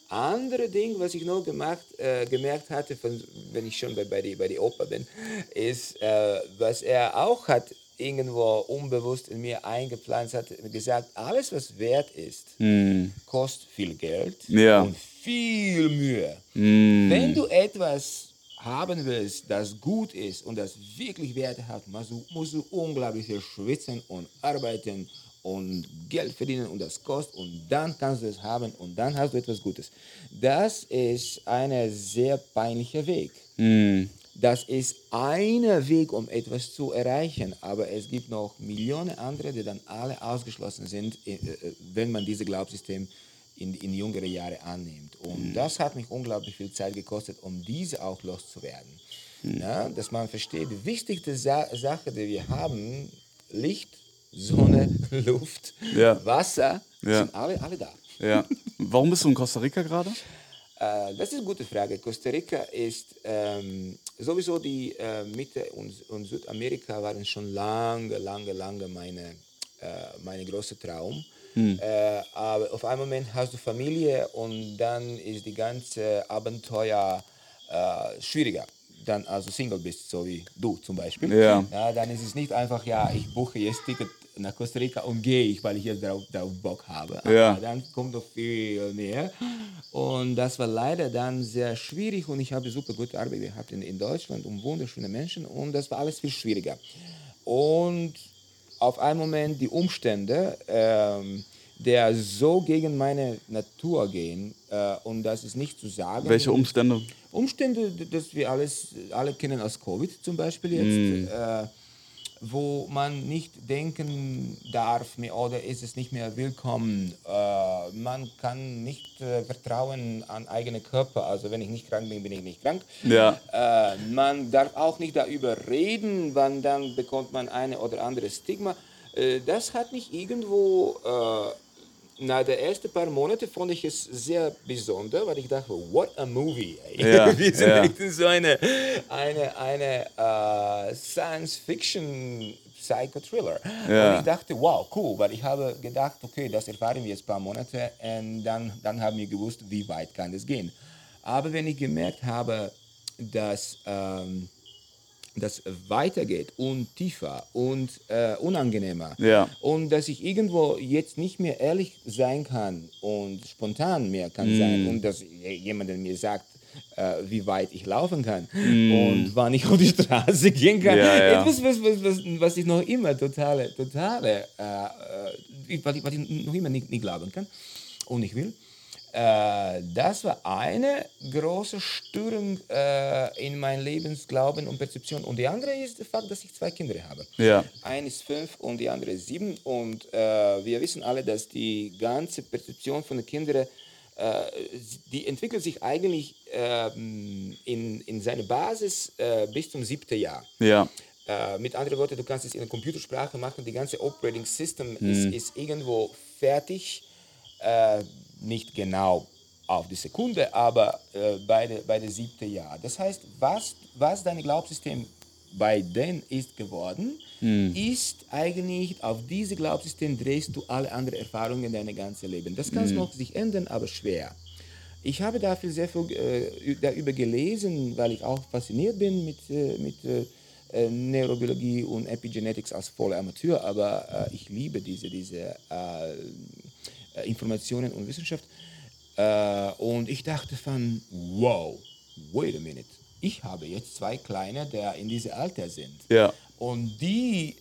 Andere Ding, was ich noch gemacht, äh, gemerkt hatte, von, wenn ich schon bei, bei, die, bei die Oper bin, ist, äh, was er auch hat irgendwo unbewusst in mir eingepflanzt hat, gesagt, alles was wert ist, kostet viel Geld Ja. und viel Mühe. Mm. Wenn du etwas haben willst, das gut ist und das wirklich Werte hat, musst du, musst du unglaublich viel schwitzen und arbeiten und Geld verdienen und das kostet und dann kannst du es haben und dann hast du etwas Gutes. Das ist ein sehr peinlicher Weg. Das ist einer Weg, um etwas zu erreichen, aber es gibt noch Millionen andere, die dann alle ausgeschlossen sind, äh, äh, wenn man dieses Glaubenssystem in, in jüngere Jahre annimmt. Und das hat mich unglaublich viel Zeit gekostet, um diese auch loszuwerden. Ja, dass man versteht, die wichtigste Sa Sache, die wir haben, Licht, Sonne, Luft, Ja. Wasser, Ja. sind alle, alle da. ja. Warum bist du in Costa Rica gerade? Äh, das ist eine gute Frage. Costa Rica ist ähm, sowieso die äh, Mitte und, und Südamerika waren schon lange, lange, lange meine, äh, meine große Traum. Äh, aber auf einen Moment hast du Familie und dann ist die ganze Abenteuer äh, schwieriger. Dann also Single bist, so wie du zum Beispiel. Ja. Ja, dann ist es nicht einfach, ja, ich buche jetzt Ticket nach Costa Rica und gehe ich, weil ich jetzt darauf, darauf Bock habe. Ja. Aber dann kommt noch viel mehr. Und das war leider dann sehr schwierig und ich habe super gute Arbeit gehabt in, in Deutschland und wunderschöne Menschen und das war alles viel schwieriger. Und auf einen Moment die Umstände, ähm, der so gegen meine Natur gehen äh, und das ist nicht zu sagen. Welche Umstände? Umstände, dass wir alles, alle kennen als Covid zum Beispiel jetzt, äh, wo man nicht denken darf mehr oder ist es nicht mehr willkommen. Äh, man kann nicht äh, vertrauen an eigene Körper. Also wenn ich nicht krank bin, bin ich nicht krank. Ja. Äh, man darf auch nicht darüber reden, wann dann bekommt man eine oder andere Stigma. Äh, das hat mich irgendwo äh, na, der ersten paar Monate fand ich es sehr besonders, weil ich dachte, what a movie. Ja, Wir sind ja. echt in so eine, eine, eine äh, Science-Fiction Psycho-Thriller. Ja. Und ich dachte, wow, cool, weil ich habe gedacht, okay, das erfahren wir jetzt ein paar Monate und dann, dann haben wir gewusst, wie weit kann es gehen. Aber wenn ich gemerkt habe, dass ähm, das weitergeht und tiefer und äh, unangenehmer. Ja. Und dass ich irgendwo jetzt nicht mehr ehrlich sein kann und spontan mehr kann sein und dass jemand mir sagt, äh, wie weit ich laufen kann und wann ich auf die Straße gehen kann. Ja, ja. Etwas, was, was, was, was ich noch immer totale, totale, äh, äh, was, ich, was ich noch immer nicht, nicht glauben kann und nicht will. Äh, das war eine große Störung äh, in meinem Lebensglauben und Perzeption. Und die andere ist der Fakt, dass ich zwei Kinder habe. Ja. Eine ist fünf und die andere ist sieben. Und äh, wir wissen alle, dass die ganze Perzeption von den Kindern, äh, die entwickelt sich eigentlich ähm, in, in seiner Basis äh, bis zum siebten Jahr. Ja. Äh, mit anderen Worten, du kannst es in der Computersprache machen, die ganze Operating System ist, ist irgendwo fertig, äh, nicht genau auf die Sekunde, aber äh, bei der bei der siebten Jahr. Das heißt, was, was dein Glaubenssystem bei denen ist geworden, ist eigentlich auf diese Glaubenssystem drehst du alle anderen Erfahrungen dein ganzes Leben. Das kann noch sich ändern, aber schwer. Ich habe dafür sehr viel äh, darüber gelesen, weil ich auch fasziniert bin mit, äh, mit äh, äh, Neurobiologie und Epigenetics als voller Amateur, aber äh, ich liebe diese, diese äh, Informationen und Wissenschaft. Äh, und ich dachte von, wow, wait a minute, ich habe jetzt zwei Kleine, die in diesem Alter sind. Ja. Und die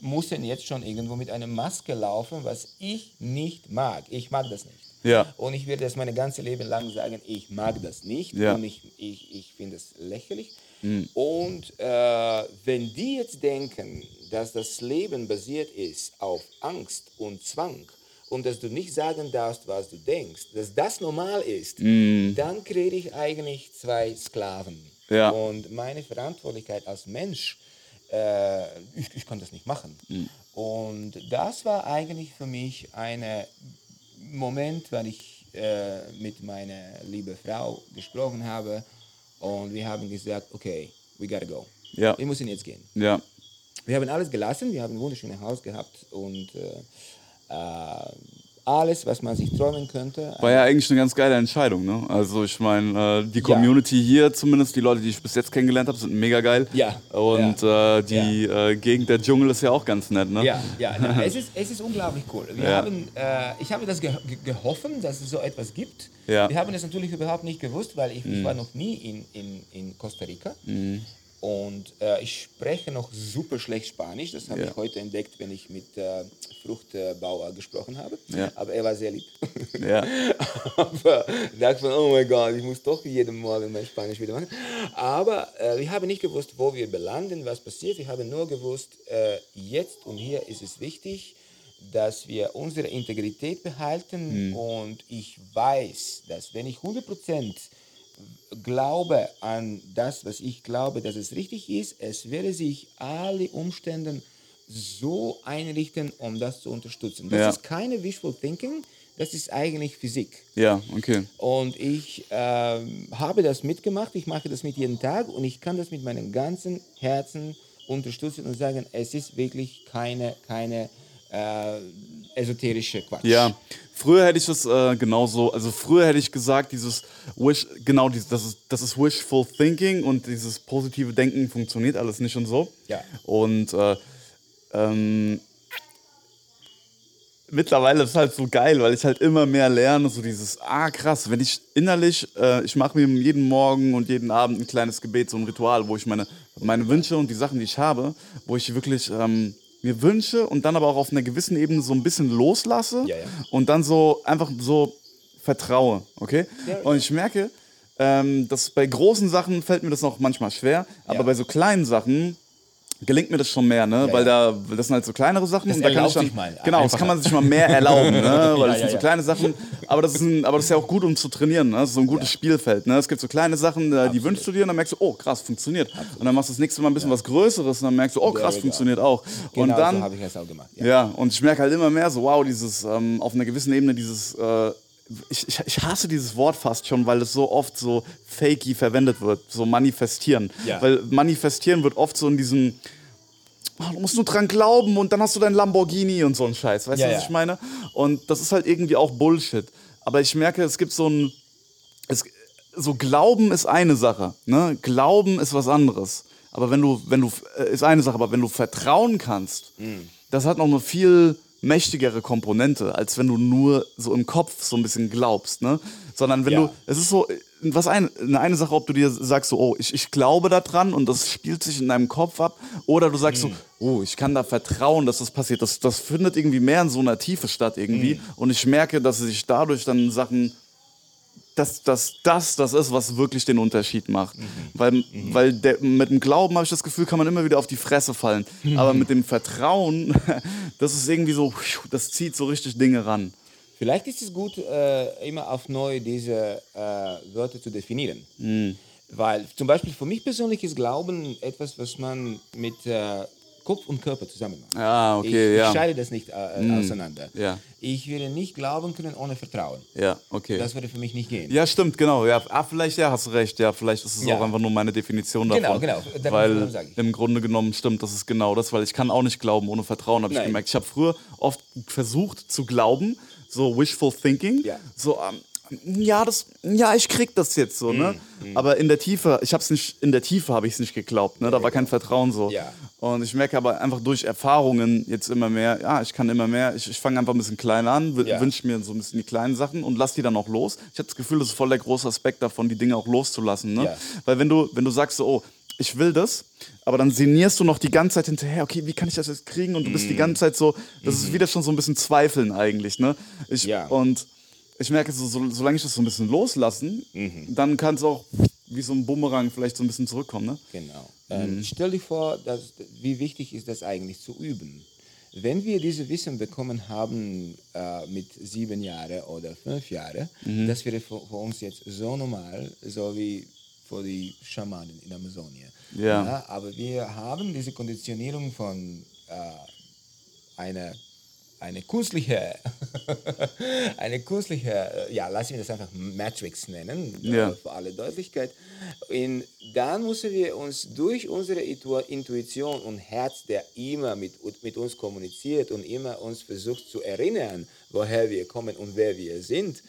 müssen jetzt schon irgendwo mit einer Maske laufen, was ich nicht mag. Ich mag das nicht. Ja. Und ich werde das mein ganzes Leben lang sagen, ich mag das nicht. Ja. Und ich, ich, ich finde es lächerlich. Und äh, wenn die jetzt denken, dass das Leben basiert ist auf Angst und Zwang und dass du nicht sagen darfst, was du denkst, dass das normal ist, dann kriege ich eigentlich zwei Sklaven. Ja. Und meine Verantwortlichkeit als Mensch, äh, ich, ich kann das nicht machen. Und das war eigentlich für mich ein Moment, weil ich äh, mit meiner lieben Frau gesprochen habe und wir haben gesagt, okay, we gotta go. Ja. Wir müssen jetzt gehen. Ja. Wir haben alles gelassen, wir haben ein wunderschönes Haus gehabt und äh, alles, was man sich träumen könnte. War ja eigentlich eine ganz geile Entscheidung, ne? Also ich meine, äh, die Community hier zumindest, die Leute, die ich bis jetzt kennengelernt habe, sind mega geil. Ja, Und Äh, die Äh, Gegend der Dschungel ist ja auch ganz nett, ne? Ja, ja, ja. Es, ist, es ist unglaublich cool. Wir Ja. haben, äh, ich habe das ge ge gehoffen, dass es so etwas gibt. Ja. Mhm. Wir haben das natürlich überhaupt nicht gewusst, weil ich, ich war noch nie in, in, in Costa Rica. Und äh, ich spreche noch super schlecht Spanisch. Das habe Ja. ich heute entdeckt, wenn ich mit äh, Fruchtbauer gesprochen habe. Ja. Aber er war sehr lieb. Ja. Aber ich dachte von, oh mein Gott, ich muss doch jeden Morgen mein Spanisch wieder machen. Aber äh, wir haben nicht gewusst, wo wir belanden, was passiert. Wir haben nur gewusst, äh, jetzt und hier ist es wichtig, dass wir unsere Integrität behalten. Und ich weiß, dass wenn ich 100% glaube an das, was ich glaube, dass es richtig ist, es werde sich alle Umstände so einrichten, um das zu unterstützen. Das Ja. ist keine Wishful Thinking, das ist eigentlich Physik. Ja, okay. Und ich ähm, habe das mitgemacht, ich mache das mit jeden Tag und ich kann das mit meinem ganzen Herzen unterstützen und sagen, es ist wirklich keine, keine äh, esoterische Quatsch. Ja, früher hätte ich das äh, genauso, also früher hätte ich gesagt, dieses Wish, genau, dieses, das, ist, das ist Wishful Thinking und dieses positive Denken funktioniert alles nicht und so. Ja. Und äh, ähm, mittlerweile ist es halt so geil, weil ich halt immer mehr lerne, so dieses, ah krass, wenn ich innerlich, äh, ich mache mir jeden Morgen und jeden Abend ein kleines Gebet, so ein Ritual, wo ich meine, meine Wünsche und die Sachen, die ich habe, wo ich wirklich ähm, mir wünsche und dann aber auch auf einer gewissen Ebene so ein bisschen loslasse Ja, ja. und dann so einfach so vertraue, okay? Ja, Und ich merke, ähm, dass bei großen Sachen fällt mir das noch manchmal schwer, aber bei so kleinen Sachen gelingt mir das schon mehr, ne? Ja, Weil ja. da das sind halt so kleinere Sachen Das da kann ich dann mal genau, das einfacher. kann man sich mal mehr erlauben, ne? Weil Ja, das sind so kleine Sachen, aber das ist ein, aber das ist ja auch gut um zu trainieren, ne? Das ist so ein gutes. Spielfeld, ne? Es gibt so kleine Sachen, äh, die wünschst du dir und dann merkst du, oh krass, funktioniert. Und dann machst du das nächste Mal ein bisschen was Größeres und dann merkst du, oh krass, funktioniert auch. Genau und dann so habe ich es auch gemacht. Ja. ja, und ich merke halt immer mehr so, wow, dieses, ähm, auf einer gewissen Ebene dieses, äh, ich, ich, ich hasse dieses Wort fast schon, weil es so oft so fakey verwendet wird, so manifestieren. Ja. Weil manifestieren wird oft so in diesem, oh, du musst nur dran glauben und dann hast du dein Lamborghini und so ein Scheiß, weißt Ja, du, was ja. ich meine? Und das ist halt irgendwie auch Bullshit. Aber ich merke, es gibt so ein, es, so Glauben ist eine Sache, ne? Glauben ist was anderes. Aber wenn du, wenn du, äh, ist eine Sache, aber wenn du vertrauen kannst, das hat noch eine viel mächtigere Komponente, als wenn du nur so im Kopf so ein bisschen glaubst, ne? Sondern wenn Ja. du, es ist so, was eine, eine Sache, ob du dir sagst, so, oh, ich, ich glaube daran und das spielt sich in deinem Kopf ab, oder du sagst so, oh, ich kann da vertrauen, dass das passiert. Das, das findet irgendwie mehr in so einer Tiefe statt irgendwie. Und ich merke, dass sich dadurch dann Sachen dass, dass das das ist, was wirklich den Unterschied macht. Weil, weil der, mit dem Glauben habe ich das Gefühl, kann man immer wieder auf die Fresse fallen. Aber mit dem Vertrauen, das ist irgendwie so, das zieht so richtig Dinge ran. Vielleicht ist es gut, äh, immer auf neu diese äh, Wörter zu definieren. Hm. Weil zum Beispiel für mich persönlich ist Glauben etwas, was man mit äh, Kopf und Körper zusammen macht. Ah, okay, ich, ja. Ich scheide das nicht äh, auseinander. ja. Ich würde nicht glauben können ohne Vertrauen. Ja, okay. Das würde für mich nicht gehen. ja, stimmt, genau. Ja, ah, vielleicht ja, hast du recht. Ja, vielleicht ist es Ja. auch einfach nur meine Definition Genau, davon. genau. Darum- Weil im Grunde genommen stimmt, das ist genau das, weil ich kann auch nicht glauben ohne Vertrauen, habe ich gemerkt. Ich habe früher oft versucht zu glauben, so wishful thinking, Ja. so ähm, ja, das, ja, ich krieg das jetzt so, ne? Mhm, Aber in der Tiefe, ich hab's nicht, in der Tiefe habe ich es nicht geglaubt, ne? Da war kein Vertrauen so. Ja. Und ich merke aber einfach durch Erfahrungen jetzt immer mehr, ja, ich kann immer mehr, ich, ich fange einfach ein bisschen klein an, Ja. wünsche mir so ein bisschen die kleinen Sachen und lass die dann auch los. Ich habe das Gefühl, das ist voll der große Aspekt davon, die Dinge auch loszulassen, ne? Ja. Weil wenn du, wenn du sagst so, oh, ich will das, aber dann sinnierst du noch die ganze Zeit hinterher, okay, wie kann ich das jetzt kriegen? Und du bist die Mhm. ganze Zeit so, das ist wieder schon so ein bisschen Zweifeln eigentlich, ne? Ich, Ja. Und ich merke, so, so, solange ich das so ein bisschen loslassen, Mhm. dann kann es auch wie so ein Bumerang vielleicht so ein bisschen zurückkommen, ne? Genau. Ähm, stell dir vor, dass, wie wichtig ist das eigentlich zu üben. Wenn wir diese Wissen bekommen haben äh, mit sieben Jahren oder fünf Jahren, das wäre für, für uns jetzt so normal, so wie für die Schamanen in Amazonien. Ja. aber wir haben diese Konditionierung von äh, einer eine künstliche, eine künstliche, äh, ja, lassen wir das einfach Matrix nennen, äh, Ja. für alle Deutlichkeit. Und dann müssen wir uns durch unsere Intu- Intuition und Herz, der immer mit, mit uns kommuniziert und immer uns versucht zu erinnern, woher wir kommen und wer wir sind,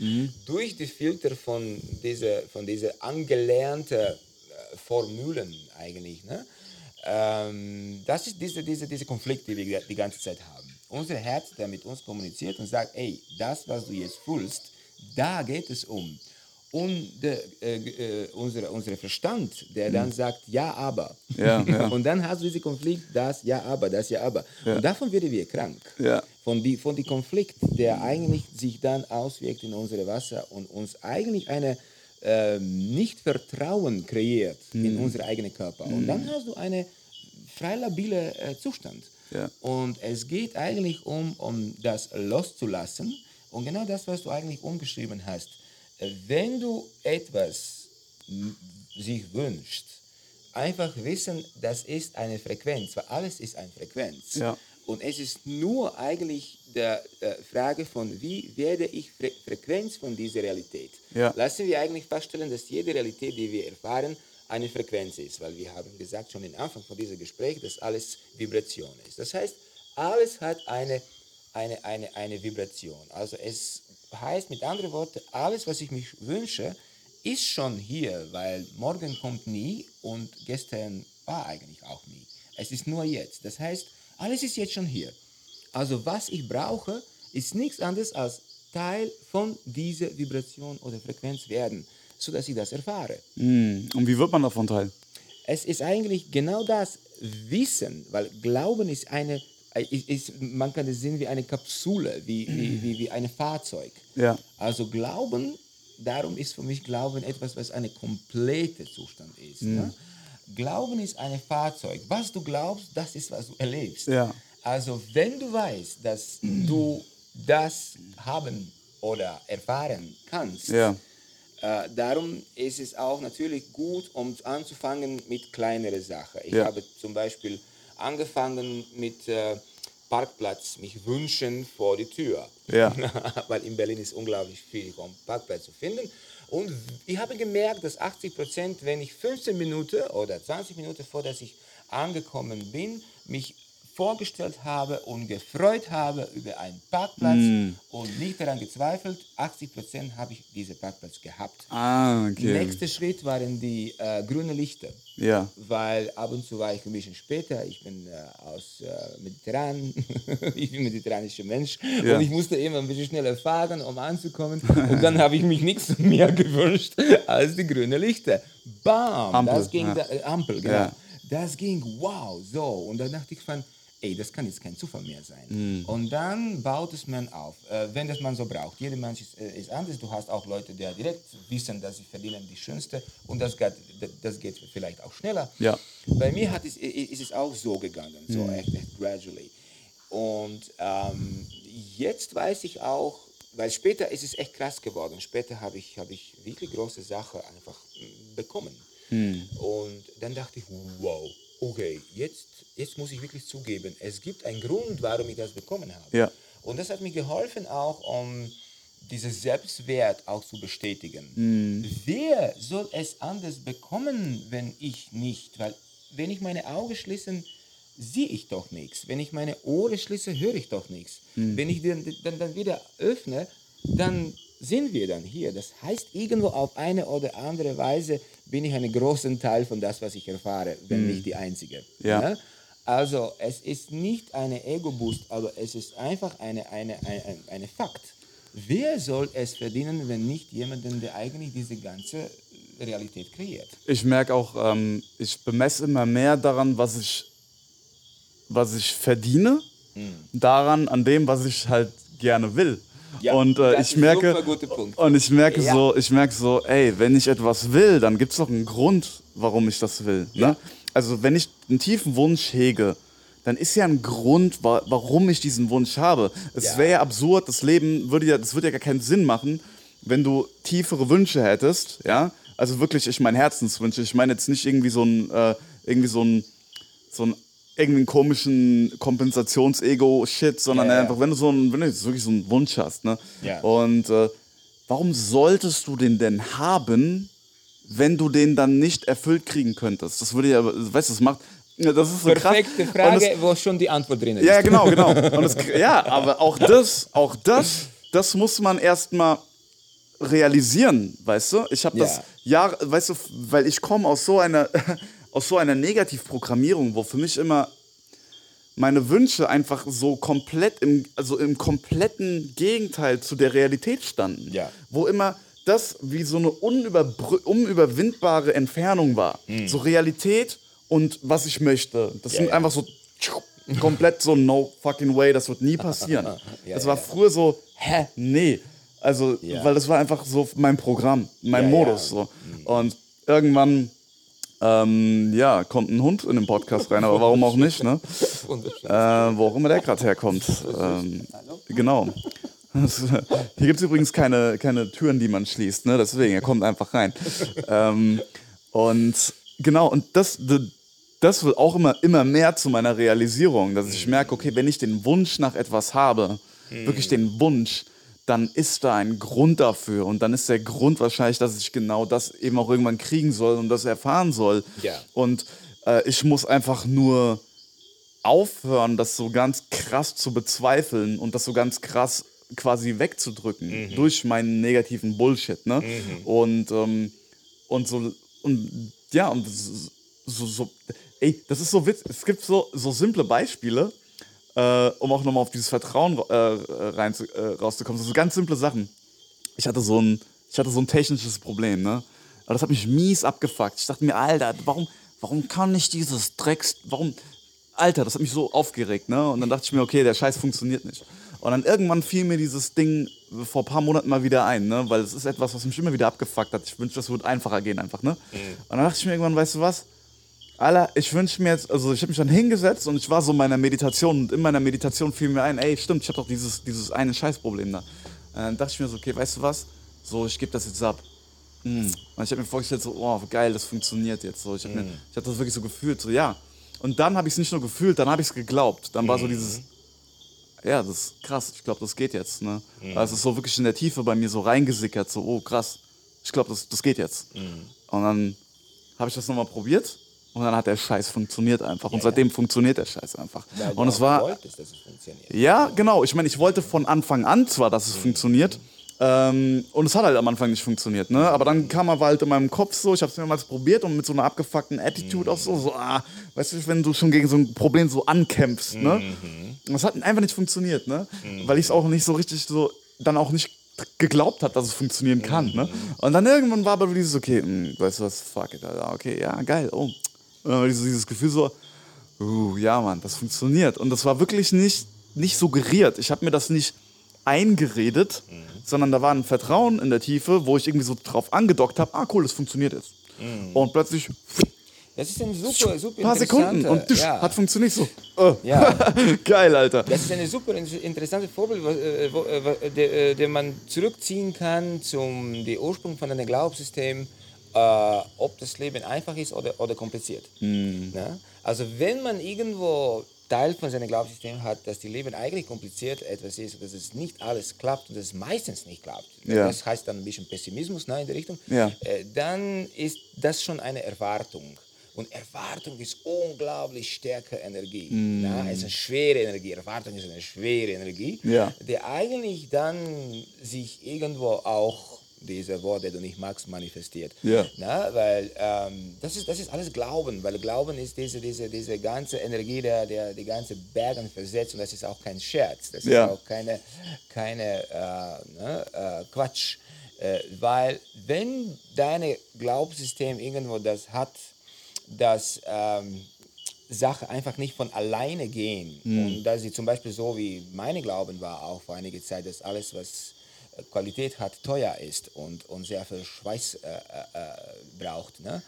durch die Filter von dieser, von dieser angelernten äh, Formulen eigentlich. Ne? Ähm, das ist diese, diese, diese Konflikt, die wir die ganze Zeit haben. Unser Herz, der mit uns kommuniziert und sagt, ey, das, was du jetzt fühlst, da geht es um. Und der, äh, äh, unsere, unser Verstand, der dann sagt, ja, aber. Ja, ja. und dann hast du diesen Konflikt, das, ja, aber, das, ja, aber. Und davon werden wir krank. Ja. Von dem von die Konflikt, der eigentlich sich dann auswirkt in unsere Wasser und uns eigentlich eine ähm, Nicht-Vertrauen kreiert in Mhm. unsere eigenen Körper. Und dann hast du einen frei labile äh, Zustand. Ja. Und es geht eigentlich um, um das loszulassen. Und genau das, was du eigentlich umgeschrieben hast. Wenn du etwas sich wünscht, einfach wissen, das ist eine Frequenz, weil alles ist eine Frequenz. Ja. Und es ist nur eigentlich die Frage von, wie werde ich Fre Frequenz von dieser Realität. Ja. Lassen wir eigentlich feststellen, dass jede Realität, die wir erfahren, eine Frequenz ist, weil wir haben gesagt schon am Anfang von diesem Gespräch, dass alles Vibration ist. Das heißt, alles hat eine, eine, eine, eine Vibration. Also es heißt mit anderen Worten, alles, was ich mich wünsche, ist schon hier, weil morgen kommt nie und gestern war eigentlich auch nie. Es ist nur jetzt. Das heißt, alles ist jetzt schon hier. Also was ich brauche, ist nichts anderes als Teil von dieser Vibration oder Frequenz werden, sodass ich das erfahre. Hm. Und wie wird man davon Teil? Es ist eigentlich genau das Wissen, weil Glauben ist eine, ist, man kann es sehen wie eine Kapsule, wie, wie, wie, wie ein Fahrzeug. Ja. Also Glauben, darum ist für mich Glauben etwas, was ein kompletter Zustand ist. Ne? Glauben ist ein Fahrzeug. Was du glaubst, das ist, was du erlebst. Ja. Also wenn du weißt, dass du das haben oder erfahren kannst, Ja. Äh, darum ist es auch natürlich gut, um anzufangen mit kleineren Sachen. Ich Ja. habe zum Beispiel angefangen mit äh, Parkplatz, mich wünschen vor die Tür. Ja. Weil in Berlin ist unglaublich schwierig, um Parkplatz zu finden. Und ich habe gemerkt, dass 80 Prozent, wenn ich 15 Minuten oder 20 Minuten vor, dass ich angekommen bin, mich vorgestellt habe und gefreut habe über einen Parkplatz und nicht daran gezweifelt, 80 Prozent habe ich diesen Parkplatz gehabt. Ah, okay. Nächster Schritt waren die äh, grünen Lichter, Ja. weil ab und zu war ich ein bisschen später. Ich bin äh, aus äh, Mediterran, ich bin mediterranischer Mensch Ja. und ich musste immer ein bisschen schneller fahren, um anzukommen. Und dann habe ich mich nichts mehr gewünscht als die grünen Lichter. Bam, Ampel, das ging ja. da, äh, Ampel, genau. Ja. Das ging, wow, so. Und dann dachte ich von, ey, das kann jetzt kein Zufall mehr sein. Mhm. Und dann baut es man auf, äh, wenn das man so braucht. Jeder Mensch ist, äh, ist anders. Du hast auch Leute, die direkt wissen, dass sie verdienen die Schönste und das geht, das geht vielleicht auch schneller. Ja. Bei mir hat es, ist es auch so gegangen, so echt, echt gradually. Und ähm, jetzt weiß ich auch, weil später ist es echt krass geworden. Später habe ich, habe ich wirklich große Sachen einfach mm, bekommen. Und dann dachte ich, wow, okay, jetzt, jetzt muss ich wirklich zugeben, es gibt einen Grund, warum ich das bekommen habe. Ja. Und das hat mir geholfen, auch um diesen Selbstwert auch zu bestätigen. Wer soll es anders bekommen, wenn ich nicht? Weil wenn ich meine Augen schließe, sehe ich doch nichts. Wenn ich meine Ohren schließe, höre ich doch nichts. Wenn ich den, dann, dann wieder öffne, dann sind wir dann hier. Das heißt, irgendwo auf eine oder andere Weise bin ich einen großen Teil von das, was ich erfahre, wenn nicht die einzige. Ja. Ne? Also es ist nicht eine Ego-Boost, aber es ist einfach eine, eine, eine, eine Fakt. Wer soll es verdienen, wenn nicht jemanden, der eigentlich diese ganze Realität kreiert? Ich merke auch, ähm, ich bemesse immer mehr daran, was ich, was ich verdiene, daran, an dem, was ich halt gerne will. Ja, und äh, das ich merke, super guter Punkt. und ich merke Ja. so, ich merke so, ey, wenn ich etwas will, dann gibt es doch einen Grund, warum ich das will. Ja. Ne? Also wenn ich einen tiefen Wunsch hege, dann ist ja ein Grund, wa warum ich diesen Wunsch habe. Es Ja. wäre ja absurd, das Leben würde ja, das würde ja gar keinen Sinn machen, wenn du tiefere Wünsche hättest, ja. Also wirklich, ich meine Herzenswünsche. Ich meine jetzt nicht irgendwie so ein, äh, irgendwie so ein, so ein irgendeinen komischen Kompensations-Ego-Shit, sondern Ja, ja. einfach, wenn du so ein, wenn du jetzt wirklich so einen Wunsch hast, ne? Ja. Und äh, warum solltest du den denn haben, wenn du den dann nicht erfüllt kriegen könntest? Das würde ja, weißt du, das macht, ja, das ist so Perfekte krass. Frage, das, wo schon die Antwort drin ist. ja, genau, genau. Das, ja, aber auch das, auch das, das muss man erstmal realisieren, weißt du? Ich habe das Ja. Weißt du, weil ich komme aus so einer aus so einer Negativprogrammierung, wo für mich immer meine Wünsche einfach so komplett im also im kompletten Gegenteil zu der Realität standen. Ja. Wo immer das wie so eine unüberwindbare Entfernung war. So Realität und was ich möchte. Das sind Hm. ja. einfach so komplett so no fucking way, das wird nie passieren. Ja, das war ja. früher so, hä, nee. Also, Ja. weil das war einfach so mein Programm, mein Ja, Modus. ja. So. Und irgendwann, ähm, ja, kommt ein Hund in den Podcast rein, aber warum auch nicht, ne? Äh, wo auch immer der gerade herkommt. Ähm, genau. Hier gibt es übrigens keine, keine Türen, die man schließt, ne? deswegen, er kommt einfach rein. ähm, und genau, und das, das wird auch immer, immer mehr zu meiner Realisierung, dass ich merke, okay, wenn ich den Wunsch nach etwas habe, wirklich den Wunsch, dann ist da ein Grund dafür. Und dann ist der Grund wahrscheinlich, dass ich genau das eben auch irgendwann kriegen soll und das erfahren soll. Ja. Und äh, ich muss einfach nur aufhören, das so ganz krass zu bezweifeln und das so ganz krass quasi wegzudrücken durch meinen negativen Bullshit, ne? Und, ähm, und so, und ja, und so, so, ey, das ist so witzig. Es gibt so, so simple Beispiele, äh, um auch nochmal auf dieses Vertrauen äh, rein zu, äh, rauszukommen. So ganz simple Sachen. Ich hatte so ein, ich hatte so ein technisches Problem, ne? Aber das hat mich mies abgefuckt. Ich dachte mir, Alter, warum, warum kann ich dieses Drecks, warum, Alter, das hat mich so aufgeregt, ne? Und dann dachte ich mir, okay, der Scheiß funktioniert nicht. Und dann irgendwann fiel mir dieses Ding vor ein paar Monaten mal wieder ein, ne? Weil es ist etwas, was mich immer wieder abgefuckt hat. Ich wünschte, das würde einfacher gehen einfach, ne? Und dann dachte ich mir irgendwann, weißt du was? Alter, ich wünsche mir jetzt, also ich habe mich dann hingesetzt und ich war so in meiner Meditation und in meiner Meditation fiel mir ein, ey, stimmt, ich habe doch dieses, dieses eine Scheißproblem da. Und dann dachte ich mir so, okay, weißt du was? So, ich gebe das jetzt ab. Mm. Und ich habe mir vorgestellt, so, oh, geil, das funktioniert jetzt. So, ich habe ich hab das wirklich so gefühlt, so, ja. Und dann habe ich es nicht nur gefühlt, dann habe ich es geglaubt. Dann war so dieses, ja, das ist krass, ich glaube, das geht jetzt. Ne? Also es ist so wirklich in der Tiefe bei mir so reingesickert, so, oh krass, ich glaube, das, das geht jetzt. Und dann habe ich das nochmal probiert und dann hat der Scheiß funktioniert einfach. Und seitdem funktioniert der Scheiß einfach. Weil und es war, wolltest, dass es funktioniert. ja, genau. Ich meine, ich wollte von Anfang an zwar, dass es funktioniert. Ähm, und es hat halt am Anfang nicht funktioniert, ne? Aber dann kam aber halt in meinem Kopf so, ich habe es mehrmals probiert und mit so einer abgefuckten Attitude auch so, so, ah, weißt du, wenn du schon gegen so ein Problem so ankämpfst, ne? Und es hat einfach nicht funktioniert, ne? Weil ich es auch nicht so richtig so, dann auch nicht geglaubt hat, dass es funktionieren kann, ne? Und dann irgendwann war aber dieses, okay, mh, weißt du was, fuck it, Alter, okay, ja, geil, oh. Und dann war dieses, dieses Gefühl so, uh, ja, Mann, das funktioniert. Und das war wirklich nicht, nicht suggeriert. Ich habe mir das nicht eingeredet, sondern da war ein Vertrauen in der Tiefe, wo ich irgendwie so drauf angedockt habe, ah cool, das funktioniert jetzt. Und plötzlich Das ist ein super, super ein paar Sekunden und tsch, ja. hat funktioniert so. Oh. Ja. Geil, Alter. Das ist eine super in- interessante Vorbild, äh, äh, äh, der man zurückziehen kann zum Ursprung von einem Glaubenssystem, äh, ob das Leben einfach ist oder, oder kompliziert. Ne? Also wenn man irgendwo Teil von seinem Glaubenssystem hat, dass die Leben eigentlich kompliziert etwas ist, dass es nicht alles klappt und dass es meistens nicht klappt, Ja. das heißt dann ein bisschen Pessimismus ne, in der Richtung, Ja. äh, dann ist das schon eine Erwartung. Und Erwartung ist unglaublich starke Energie. Mm. Ja, es ist eine schwere Energie. Erwartung ist eine schwere Energie, Ja. die eigentlich dann sich irgendwo auch diese Worte, die du nicht magst, manifestiert. Ja. Na, weil ähm, das, ist, das ist alles Glauben, weil Glauben ist diese, diese, diese ganze Energie, der, der die ganze Bergen versetzt und das ist auch kein Scherz, das Ja. ist auch keine, keine äh, ne, äh, Quatsch. Äh, weil wenn dein Glaubenssystem irgendwo das hat, dass ähm, Sachen einfach nicht von alleine gehen und dass sie zum Beispiel so wie meine Glauben war auch vor einiger Zeit, dass alles, was Qualität hat, teuer ist und, und sehr viel Schweiß äh, äh, äh, braucht, ne?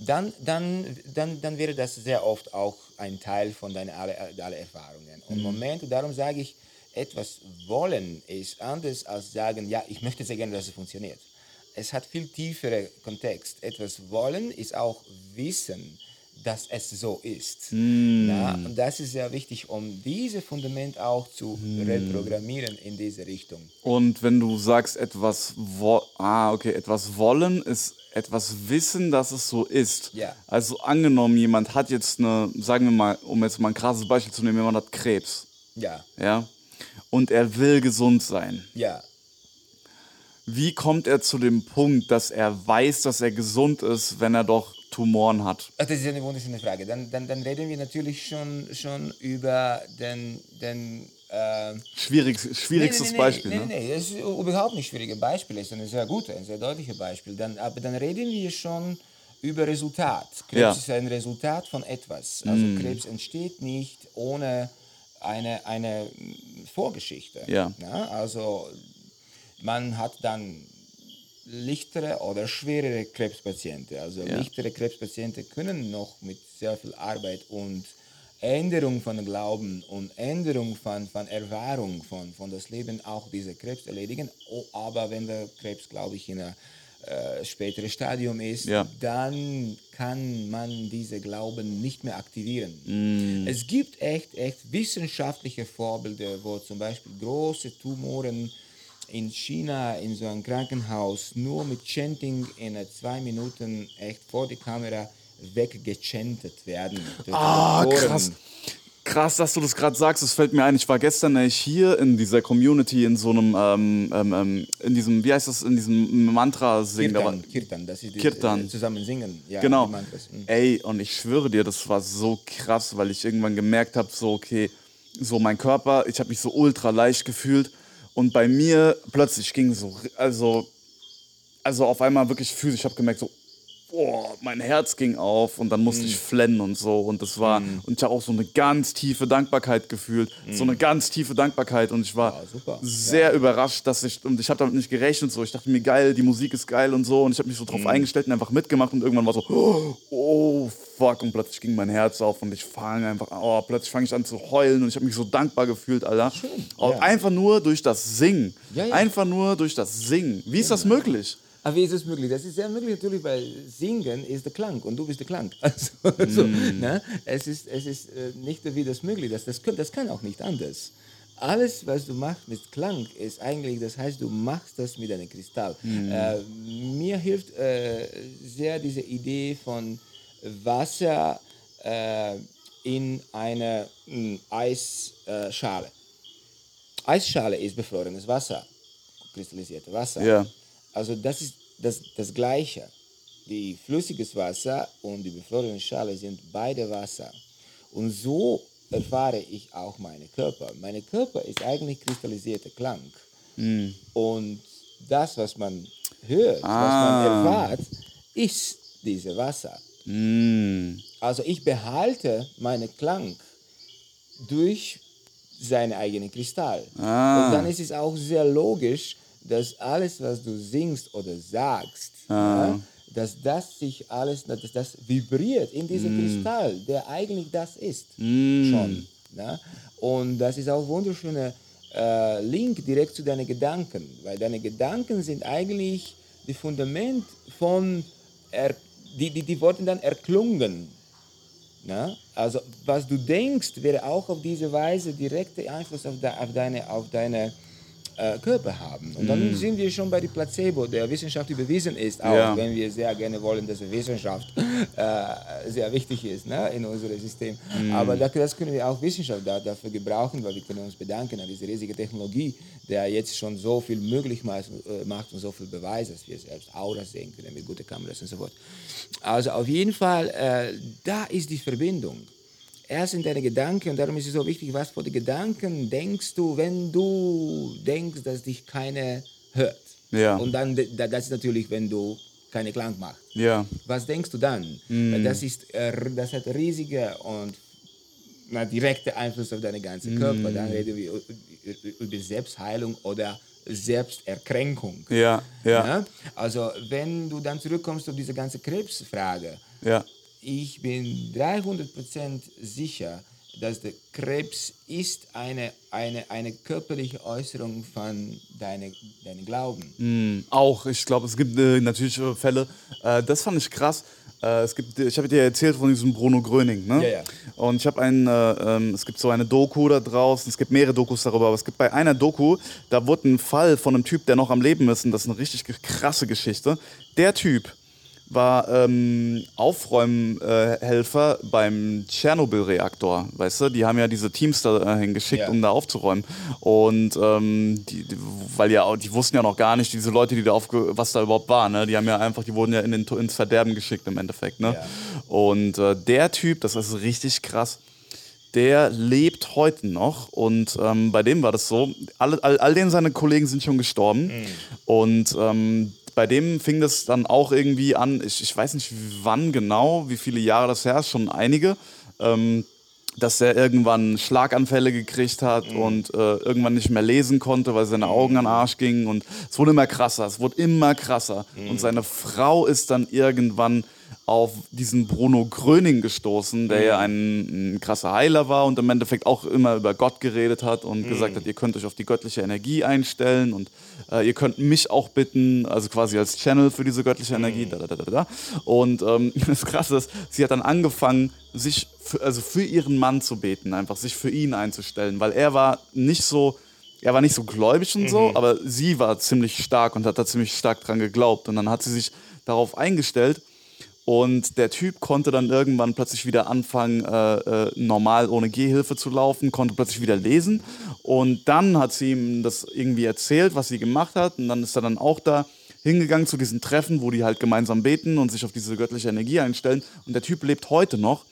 dann, dann, dann, dann wäre das sehr oft auch ein Teil von deinen alle, alle Erfahrungen. Und im Moment, darum sage ich, etwas wollen ist anders als sagen, ja, ich möchte sehr gerne, dass es funktioniert. Es hat viel tiefere Kontext. Etwas wollen ist auch wissen, dass es so ist. Ja, und das ist sehr wichtig, um dieses Fundament auch zu reprogrammieren in diese Richtung. Und wenn du sagst, etwas, ah, okay, etwas wollen ist etwas wissen, dass es so ist. Ja. Also angenommen, jemand hat jetzt eine, sagen wir mal, um jetzt mal ein krasses Beispiel zu nehmen, jemand hat Krebs, Ja, ja, und er will gesund sein. ja. Wie kommt er zu dem Punkt, dass er weiß, dass er gesund ist, wenn er doch Tumoren hat? Ach, das ist eine wunderschöne Frage. Dann, dann, dann reden wir natürlich schon, schon über den, den äh, Schwierig, schwierigstes nee, nee, Beispiel, nee, ne? Nee, nee, das ist überhaupt nicht schwierige Beispiel, es ist ein sehr gutes, ein sehr deutliches Beispiel. Dann, aber dann reden wir schon über Resultat. Krebs Ja. ist ein Resultat von etwas. Also Krebs entsteht nicht ohne eine, eine mm, Vorgeschichte. Ja. Also man hat dann lichtere oder schwerere Krebspatienten. Also Ja. lichtere Krebspatienten können noch mit sehr viel Arbeit und Änderung von Glauben und Änderung von, von Erfahrung von, von das Leben auch diese Krebs erledigen. Oh, aber wenn der Krebs, glaube ich, in einem äh, späteren Stadium ist, Ja. dann kann man diese Glauben nicht mehr aktivieren. Mm. Es gibt echt, echt wissenschaftliche Vorbilder, wo zum Beispiel große Tumoren in China in so einem Krankenhaus nur mit Chanting in zwei Minuten echt vor die Kamera weggechantet werden. Ah, krass. Krass, dass du das gerade sagst. Es fällt mir ein. Ich war gestern nämlich hier in dieser Community in so einem, ähm, ähm, ähm, in diesem, wie heißt das, in diesem Mantra-Singen. Da war- Kirtan, Kirtan, das ist die, Kirtan. äh, zusammen singen. Ja, Genau. Mhm. Ey, und ich schwöre dir, das war so krass, weil ich irgendwann gemerkt habe, so, okay, so mein Körper, ich habe mich so ultra leicht gefühlt. Und bei mir plötzlich ging so, also, also auf einmal wirklich physisch, ich habe gemerkt, so, boah, mein Herz ging auf und dann musste Mhm. ich flennen und so. Und das war, und ich habe auch so eine ganz tiefe Dankbarkeit gefühlt. So eine ganz tiefe Dankbarkeit. Und ich war. Ja, super. sehr überrascht, dass ich, und ich habe damit nicht gerechnet. So. Ich dachte mir, geil, die Musik ist geil und so. Und ich habe mich so drauf eingestellt und einfach mitgemacht. Und irgendwann war so, oh, oh, fuck. Und plötzlich ging mein Herz auf und ich fange einfach, oh, plötzlich fange ich an zu heulen und ich habe mich so dankbar gefühlt, Alter. Auch ja. Einfach nur durch das Singen. Ja, ja. Einfach nur durch das Singen. Wie ist das möglich? Aber wie ist es möglich? Das ist sehr möglich natürlich, weil Singen ist der Klang und du bist der Klang. Also, also, ne? es ist, es ist äh, nicht wie das möglich. Das, das, kann, das kann auch nicht anders. Alles, was du machst mit Klang, ist eigentlich, das heißt, du machst das mit einem Kristall. Äh, mir hilft äh, sehr diese Idee von Wasser äh, in eine mh, Eisschale. Eisschale ist befrorenes Wasser, kristallisierte Wasser. Ja. Also das ist das, das Gleiche. Die flüssiges Wasser und die befrorene Schale sind beide Wasser. Und so erfahre ich auch meinen Körper. Mein Körper ist eigentlich kristallisierter Klang. Und das, was man hört, was man erfahrt, ist dieses Wasser. Mm. Also ich behalte meinen Klang durch seinen eigenen Kristall. Ah. Und dann ist es auch sehr logisch, dass alles, was du singst oder sagst, ja, dass das sich alles, dass das vibriert in diesem Kristall, der eigentlich das ist. Schon. Ja? Und das ist auch ein wunderschöner äh, Link direkt zu deinen Gedanken, weil deine Gedanken sind eigentlich das Fundament von, er, die, die, die wurden dann erklungen. Na? Also was du denkst, wäre auch auf diese Weise direkter Einfluss auf, de, auf deine, auf deine äh, Körper haben. Und dann Mhm. sind wir schon bei dem Placebo, der Wissenschaft überwiesen ist, auch Ja. wenn wir sehr gerne wollen, dass die Wissenschaft äh, sehr wichtig ist ne, in unserem System. Mhm. Aber da, das können wir auch Wissenschaft da, dafür gebrauchen, weil wir können uns bedanken an diese riesige Technologie, der jetzt schon so viel möglich macht, äh, macht und so viel beweist, dass wir selbst Auras sehen können mit guten Kameras und so fort. Also auf jeden Fall, äh, da ist die Verbindung. Erst in deine Gedanken, und darum ist es so wichtig, was für die Gedanken denkst du, wenn du denkst, dass dich keiner hört. Ja. Und dann, da- das ist natürlich, wenn du keine Klang machst. Ja. Was denkst du dann? Das, ist, äh, das hat riesige und na, direkte Einfluss auf deinen ganzen Körper. Dann reden wir über Selbstheilung oder Selbsterkränkung. Ja. Ja. Ja? Also wenn du dann zurückkommst auf diese ganze Krebsfrage, Ja. Ich bin 300% sicher, dass der Krebs ist eine, eine, eine körperliche Äußerung von deinem deine Glauben. Mm, Auch, ich glaube, es gibt äh, natürlich äh, Fälle, äh, das fand ich krass. Äh, es gibt, ich habe dir erzählt von diesem Bruno Gröning, ne? Ja, ja. Und ich habe einen, äh, ähm, es gibt so eine Doku da draußen, es gibt mehrere Dokus darüber, aber es gibt bei einer Doku, da wurde ein Fall von einem Typ, der noch am Leben ist, und das ist eine richtig krasse Geschichte. Der Typ war ähm, Aufräumhelfer beim Tschernobyl-Reaktor, weißt du? Die haben ja diese Teams da äh, hingeschickt, Ja. um da aufzuräumen. Und ähm, die, die, weil ja, auch- die wussten ja noch gar nicht, diese Leute, die da aufge was da überhaupt war, ne? Die haben ja einfach, die wurden ja in den, ins Verderben geschickt im Endeffekt, ne? Ja. Und äh, der Typ, das ist richtig krass, der lebt heute noch und ähm, bei dem war das so, alle, all, all den seine Kollegen sind schon gestorben und ähm, bei dem fing das dann auch irgendwie an, ich, ich weiß nicht wann genau, wie viele Jahre das her ist, schon einige, ähm, dass er irgendwann Schlaganfälle gekriegt hat und äh, irgendwann nicht mehr lesen konnte, weil seine Augen an den Arsch gingen. Und es wurde immer krasser, es wurde immer krasser. Und seine Frau ist dann irgendwann auf diesen Bruno Gröning gestoßen, der ja ein, ein krasser Heiler war und im Endeffekt auch immer über Gott geredet hat und gesagt hat, ihr könnt euch auf die göttliche Energie einstellen und äh, ihr könnt mich auch bitten, also quasi als Channel für diese göttliche Energie. Da, da, da, da, da. Und ähm, das Krasse ist, sie hat dann angefangen, sich für, also für ihren Mann zu beten, einfach sich für ihn einzustellen, weil er war nicht so er war nicht so gläubig und so, aber sie war ziemlich stark und hat da ziemlich stark dran geglaubt. Und dann hat sie sich darauf eingestellt. Und der Typ konnte dann irgendwann plötzlich wieder anfangen, äh, äh, normal ohne Gehhilfe zu laufen, konnte plötzlich wieder lesen. Und dann hat sie ihm das irgendwie erzählt, was sie gemacht hat. Und dann ist er dann auch da hingegangen zu diesen Treffen, wo die halt gemeinsam beten und sich auf diese göttliche Energie einstellen. Und der Typ lebt heute noch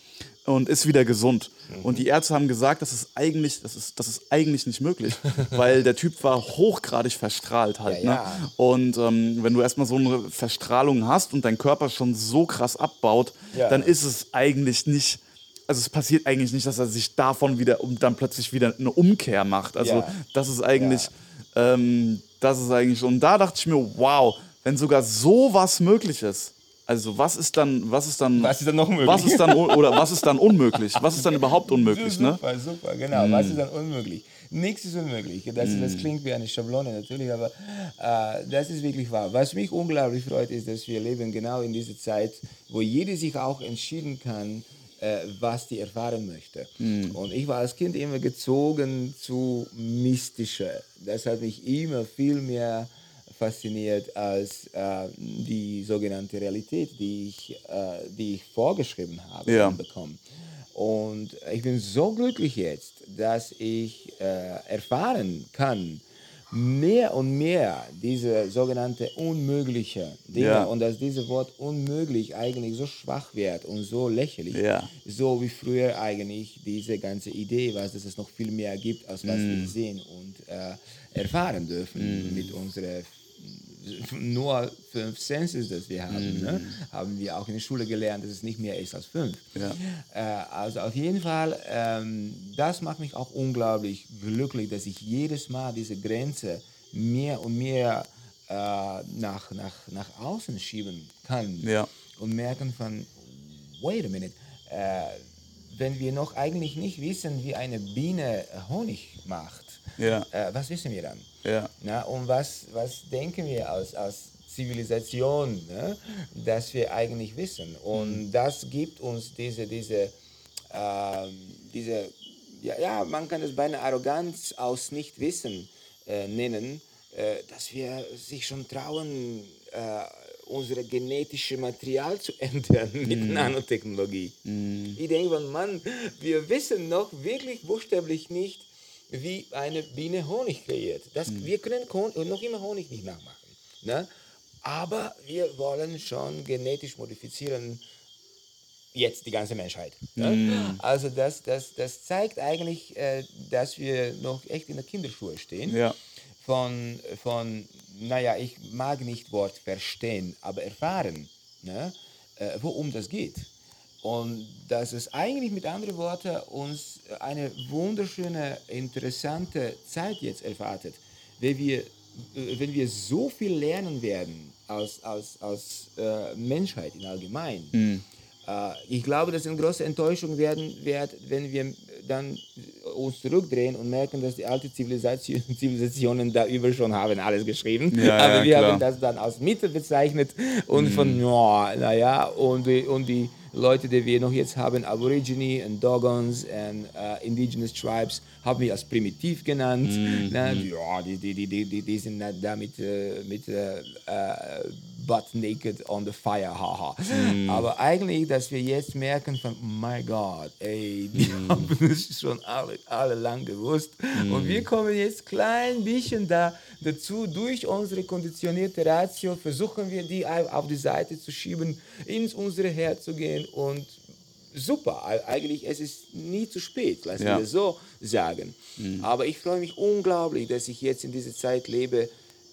und ist wieder gesund. Und die Ärzte haben gesagt, das ist eigentlich, das ist, das ist eigentlich nicht möglich, weil der Typ war hochgradig verstrahlt halt. Ja, Ne? ja. Und ähm, wenn du erstmal so eine Verstrahlung hast und dein Körper schon so krass abbaut, Ja. dann ist es eigentlich nicht. Also es passiert eigentlich nicht, dass er sich davon wieder und dann plötzlich wieder eine Umkehr macht. Also das ist eigentlich, ähm, das ist eigentlich. Und da dachte ich mir, wow, wenn sogar sowas möglich ist. Also was ist dann, was ist dann, Was ist dann noch möglich? was ist dann oder was ist dann unmöglich? Was ist dann überhaupt unmöglich? Ne? Super, super, genau. Was ist dann unmöglich? Nichts ist unmöglich. Das, das klingt wie eine Schablone natürlich, aber äh, das ist wirklich wahr. Was mich unglaublich freut, ist, dass wir leben genau in dieser Zeit, wo jeder sich auch entschieden kann, äh, was die erfahren möchte. Und ich war als Kind immer gezogen zu mystischer. Das hat mich immer viel mehr fasziniert als äh, die sogenannte Realität, die ich, äh, die ich vorgeschrieben habe Ja. und bekommen. Und ich bin so glücklich jetzt, dass ich äh, erfahren kann, mehr und mehr diese sogenannte unmögliche Dinge Ja. und dass dieses Wort unmöglich eigentlich so schwach wird und so lächerlich, Ja. so wie früher eigentlich diese ganze Idee war, dass es noch viel mehr gibt, als was Mm. wir sehen und äh, erfahren dürfen mit unserer nur fünf Senses, das wir haben, ne? haben wir auch in der Schule gelernt, dass es nicht mehr ist als fünf. Ja. Äh, also auf jeden Fall, ähm, das macht mich auch unglaublich glücklich, dass ich jedes Mal diese Grenze mehr und mehr äh, nach, nach, nach außen schieben kann Ja. und merken von, wait a minute, äh, wenn wir noch eigentlich nicht wissen, wie eine Biene Honig macht, Ja. äh, was wissen wir dann? Ja. Na, und was, was denken wir als, als Zivilisation, ne, dass wir eigentlich wissen? Und das gibt uns diese, diese, ähm, diese ja, ja, man kann es bei einer Arroganz aus Nichtwissen äh, nennen, äh, dass wir sich schon trauen, äh, unser genetische Material zu ändern mit Nanotechnologie. Ich denke, Mann, wir wissen noch wirklich buchstäblich nicht, wie eine Biene Honig kreiert. Das, Wir können Kon noch immer Honig nicht nachmachen. Ne? Aber wir wollen schon genetisch modifizieren, jetzt die ganze Menschheit. Ne? Also das, das, das zeigt eigentlich, äh, dass wir noch echt in der Kinderschuhe stehen. Ja. Von, von, naja, ich mag nicht Wort verstehen, aber erfahren, ne? äh, worum das geht. Und dass es eigentlich mit anderen Worten uns eine wunderschöne, interessante Zeit jetzt erwartet, wenn wir, wenn wir so viel lernen werden als, als, als äh, Menschheit in allgemein. Äh, ich glaube, dass eine große Enttäuschung werden wird, wenn wir dann uns zurückdrehen und merken, dass die alte Zivilisation, Zivilisationen da über schon haben alles geschrieben. Ja, Aber ja, wir klar. haben das dann als Mittel bezeichnet und von, ja, naja, und, die- und die Leute, die wir noch jetzt haben, Aborigine und Dogons und äh, Indigenous Tribes, haben wir als primitiv genannt. Na, ja, die, die, die, die, die, sind da da mit, äh, mit äh, äh, butt naked on the fire, haha. Aber eigentlich, dass wir jetzt merken von, oh my God, ey, die haben es schon alle, alle lang gewusst. Und wir kommen jetzt klein bisschen da dazu, durch unsere konditionierte Ratio versuchen wir die auf die Seite zu schieben, ins unsere Herz zu gehen und super. Eig- Eigentlich es ist nie zu spät, lassen Ja. wir so sagen. Aber ich freue mich unglaublich, dass ich jetzt in dieser Zeit lebe,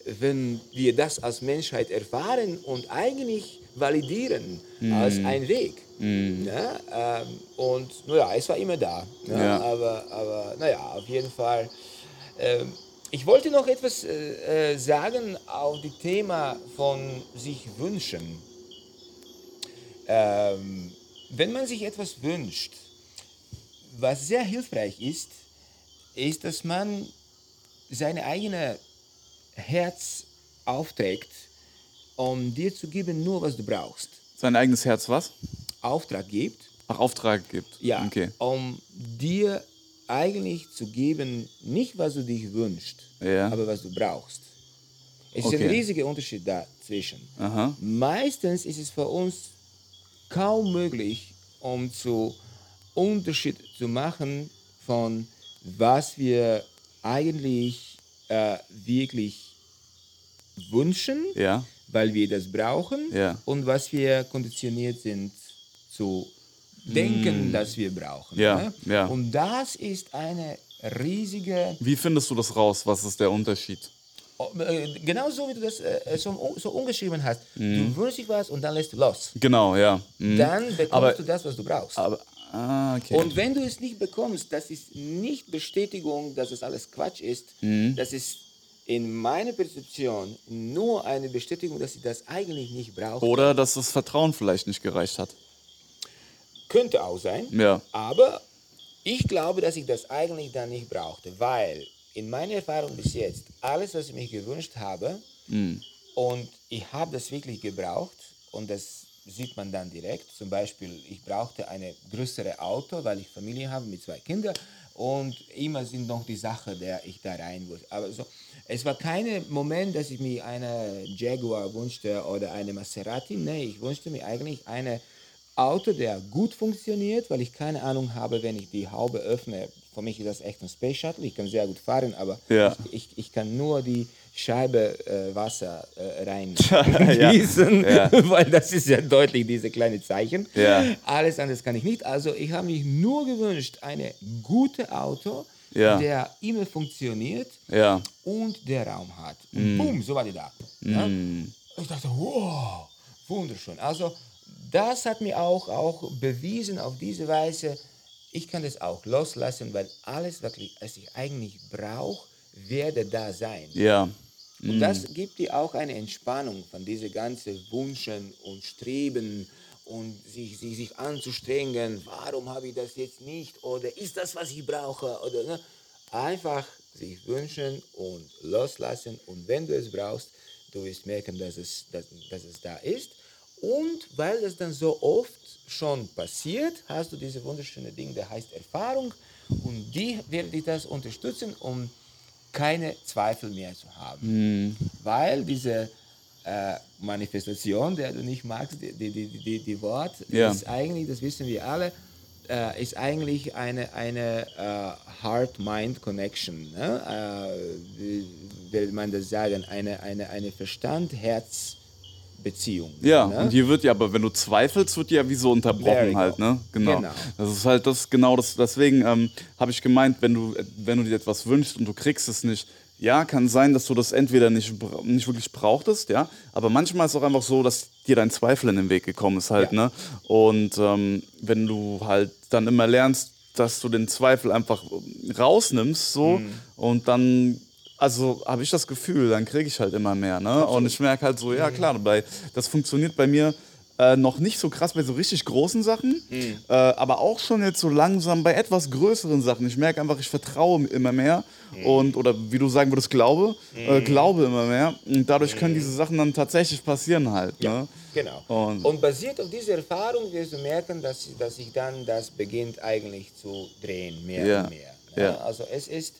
wenn wir das als Menschheit erfahren und eigentlich validieren als ein Weg. Ja, ähm, und naja, es war immer da. Ja, Ja. Aber, aber naja, auf jeden Fall. Ähm, ich wollte noch etwas äh, äh, sagen auf das Thema von sich wünschen. Ähm, wenn man sich etwas wünscht, was sehr hilfreich ist, ist, dass man seine eigene Herz aufträgt, um dir zu geben, nur was du brauchst. Sein eigenes Herz was? Auftrag gibt, Ach, Auftrag gibt. ja, Okay. um dir eigentlich zu geben, nicht was du dich wünschst, Ja. aber was du brauchst. Es ist Okay. ein riesiger Unterschied dazwischen. Aha. Meistens ist es für uns kaum möglich, um zu Unterschied zu machen von was wir eigentlich äh, wirklich wünschen, Ja. weil wir das brauchen, Ja. und was wir konditioniert sind zu denken, dass wir brauchen. Mm. Ja, ne? Und das ist eine riesige Wie findest du das raus? Was ist der Unterschied? äh, Genauso wie du das äh, so, so umgeschrieben hast. Mm. Du wünschst dich was und dann lässt du los. Genau, ja. Mhm. Dann bekommst Aber- du das, was du brauchst. Aber, ah, okay. Und wenn du es nicht bekommst, das ist nicht Bestätigung, dass es alles Quatsch ist. Mhm. Das ist in meiner Perzeption nur eine Bestätigung, dass ich das eigentlich nicht brauche. Oder dass das Vertrauen vielleicht nicht gereicht hat. Könnte auch sein. Ja. Aber ich glaube, dass ich das eigentlich dann nicht brauchte, weil in meiner Erfahrung bis jetzt, alles, was ich mir gewünscht habe, und ich habe das wirklich gebraucht, und das sieht man dann direkt. Zum Beispiel, ich brauchte eine größere Auto, weil ich Familie habe mit zwei Kindern. Und immer sind noch die Sachen, der ich da rein wollte. Aber so, es war kein Moment, dass ich mir eine Jaguar wünschte oder eine Maserati. Nee, ich wünschte mir eigentlich eine Auto, der gut funktioniert, weil ich keine Ahnung habe, wenn ich die Haube öffne. Für mich ist das echt ein Space Shuttle. Ich kann sehr gut fahren, aber Ja. ich, ich, ich kann nur die Scheibe äh, Wasser äh, rein Ja. Ja. weil das ist ja deutlich diese kleine Zeichen. Ja. Alles andere kann ich nicht. Also ich habe mich nur gewünscht, eine gute Auto, der immer funktioniert und der Raum hat. Mm. Und boom, so war die da. Ja? Ich dachte, wow, wunderschön. Also das hat mir auch, auch bewiesen auf diese Weise, ich kann das auch loslassen, weil alles, wirklich, was ich eigentlich brauche, werde da sein. Ja. Und das gibt dir auch eine Entspannung von diese ganzen Wünschen und Streben und sich, sich, sich anzustrengen, warum habe ich das jetzt nicht? Oder ist das, was ich brauche? Oder ne? einfach sich wünschen und loslassen. Und wenn du es brauchst, du wirst merken, dass es, dass, dass es da ist. Und weil das dann so oft schon passiert, hast du diese wunderschöne Ding, der heißt Erfahrung. Und die wird dich das unterstützen, um keine Zweifel mehr zu haben. Mhm. Weil diese äh, Manifestation, der du nicht magst, die, die, die, die, Wort, Ja. ist eigentlich, das wissen wir alle, äh, ist eigentlich eine, eine äh, Heart-Mind-Connection. Ne? Äh, wie will man das sagen? Eine, eine, eine Verstand-Herz-Beziehung. Ja, ne? und hier wird ja, aber wenn du zweifelst, wird ja wie so unterbrochen halt, ne? Genau. Genau. Das ist halt das, genau das, deswegen ähm, habe ich gemeint, wenn du, wenn du dir etwas wünschst und du kriegst es nicht, ja, kann sein, dass du das entweder nicht, nicht wirklich brauchtest, ja, aber manchmal ist es auch einfach so, dass dir dein Zweifel in den Weg gekommen ist halt, Ja. ne? Und ähm, wenn du halt dann immer lernst, dass du den Zweifel einfach rausnimmst, so, Mhm. und dann also habe ich das Gefühl, dann kriege ich halt immer mehr. Ne? Und ich merke halt so, ja klar, bei, das funktioniert bei mir äh, noch nicht so krass bei so richtig großen Sachen, äh, aber auch schon jetzt so langsam bei etwas größeren Sachen. Ich merke einfach, ich vertraue immer mehr und, oder wie du sagen würdest, glaube, äh, glaube immer mehr. Und dadurch können diese Sachen dann tatsächlich passieren halt. Ne? Genau. Und- Und, basiert auf dieser Erfahrung wirst du merken, dass, dass sich dann das beginnt eigentlich zu drehen, mehr Ja. und mehr. ne? Ja. Also es ist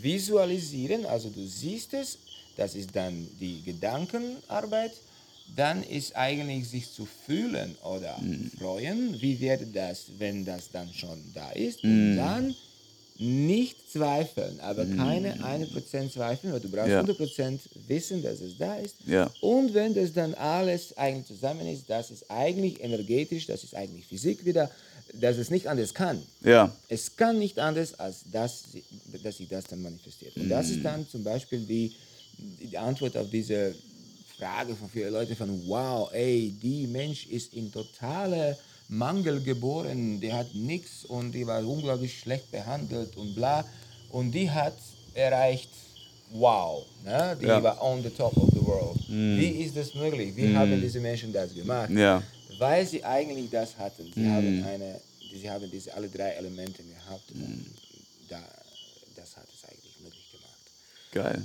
visualisieren, also du siehst es, das ist dann die Gedankenarbeit, dann ist eigentlich sich zu fühlen oder Mhm. freuen, wie wäre das, wenn das dann schon da ist Mhm. und dann nicht zweifeln, aber keine 1% zweifeln, weil du brauchst. Ja. 100% wissen, dass es da ist. Ja. Und wenn das dann alles eigentlich zusammen ist, das ist eigentlich energetisch, das ist eigentlich Physik wieder, dass es nicht anders kann. Ja, Es kann nicht anders, als dass, sie- dass sich das dann manifestiert. Und das ist dann zum Beispiel die, die Antwort auf diese Frage von vielen Leuten von, wow, ey, die Mensch ist in totale Mangel geboren, der hat nichts und die war unglaublich schlecht behandelt und bla. Und die hat erreicht, wow, ne? die Ja. war on the top of the world. Wie ist das möglich? Wie haben diese Menschen das gemacht? ja, weil sie eigentlich das hatten. Sie haben eine, sie haben diese alle drei Elemente gehabt Mhm. und da, das hat es eigentlich möglich gemacht. geil.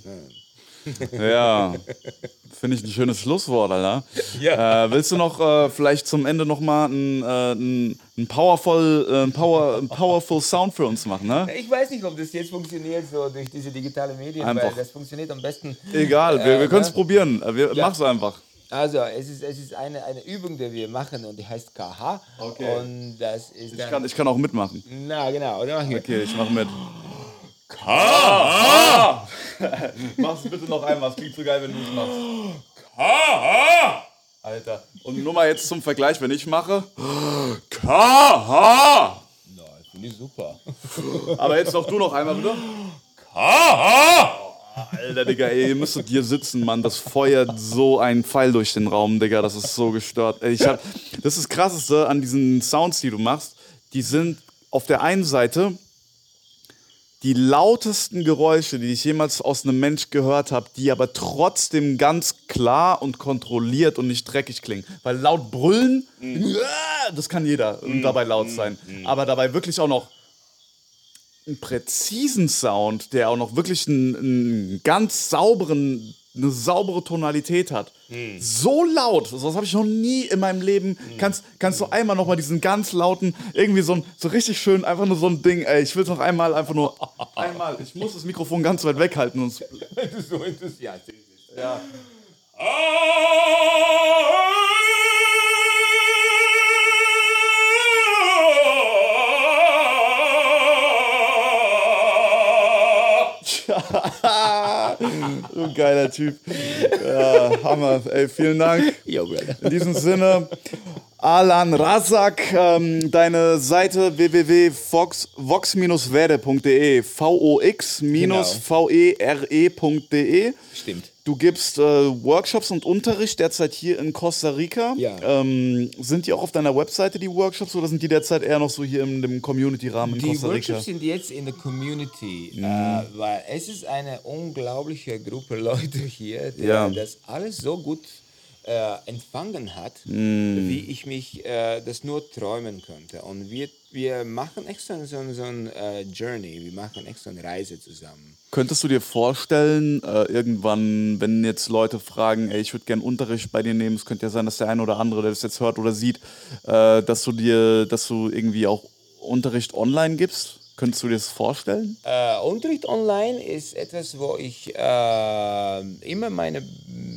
Ja. Finde ich ein schönes Schlusswort, Alter. Ja. Äh, willst du noch äh, vielleicht zum Ende noch mal ein, äh, ein, ein powerful, äh, ein Power, ein powerful Sound für uns machen, ne? Ich weiß nicht, ob das jetzt funktioniert so durch diese digitalen Medien, Einfach. weil das funktioniert am besten. Egal, wir, wir Äh, können es ne? probieren. Äh, Wir, Ja. Mach's einfach. Also, es ist, es ist eine, eine Übung, die wir machen und die heißt KH. Okay. Und das ist Ich kann, ich kann auch mitmachen. na, genau. Oder. Okay, ich mach mit. Mach's bitte noch einmal, es klingt so geil, wenn du es machst. Alter. Und nur mal jetzt zum Vergleich, wenn ich mache. K-H! Na, ich finde ich super. Aber jetzt doch du noch einmal, bitte. Alter, Digga, ey, ihr müsstet hier sitzen, Mann. Das feuert so ein Pfeil durch den Raum, Digga. Das ist so gestört. Ich hab, das ist das Krasseste an diesen Sounds, die du machst. Die sind auf der einen Seite die lautesten Geräusche, die ich jemals aus einem Mensch gehört habe, die aber trotzdem ganz klar und kontrolliert und nicht dreckig klingen. Weil laut brüllen, äh, das kann jeder und dabei laut sein. Aber dabei wirklich auch noch einen präzisen Sound, der auch noch wirklich einen, einen ganz sauberen, eine saubere Tonalität hat. So laut, sowas habe ich noch nie in meinem Leben. Kannst, kannst du einmal noch mal diesen ganz lauten, irgendwie so ein, so richtig schön, einfach nur so ein Ding, ey, ich will es noch einmal, einfach nur einmal. Ich muss das Mikrofon ganz weit weghalten. Sonst, so enthusiastisch bist. ja. so ein geiler Typ. Ja, Hammer. Ey, vielen Dank. In diesem Sinne, Alan Razak, ähm, deine Seite www.vox-verde.de, V-O-X-V-E-R-E.de. Stimmt. Du gibst äh, Workshops und Unterricht derzeit hier in Costa Rica. Ja. Ähm, sind die auch auf deiner Webseite, die Workshops, oder sind die derzeit eher noch so hier in dem Community-Rahmen in Die Costa Rica? Workshops sind jetzt in der Community, Mhm. äh, weil es ist eine unglaubliche Gruppe Leute hier, die Ja. das alles so gut äh, empfangen hat, Mhm. wie ich mich äh, das nur träumen könnte. Und wir, wir machen extra so, so ein äh, Journey, wir machen extra eine Reise zusammen. Könntest du dir vorstellen, äh, irgendwann, wenn jetzt Leute fragen, ey, ich würde gerne Unterricht bei dir nehmen, es könnte ja sein, dass der eine oder andere, der das jetzt hört oder sieht, äh, dass du dir, dass du irgendwie auch Unterricht online gibst? Könntest du dir das vorstellen? Äh, Unterricht online ist etwas, wo ich äh, immer meine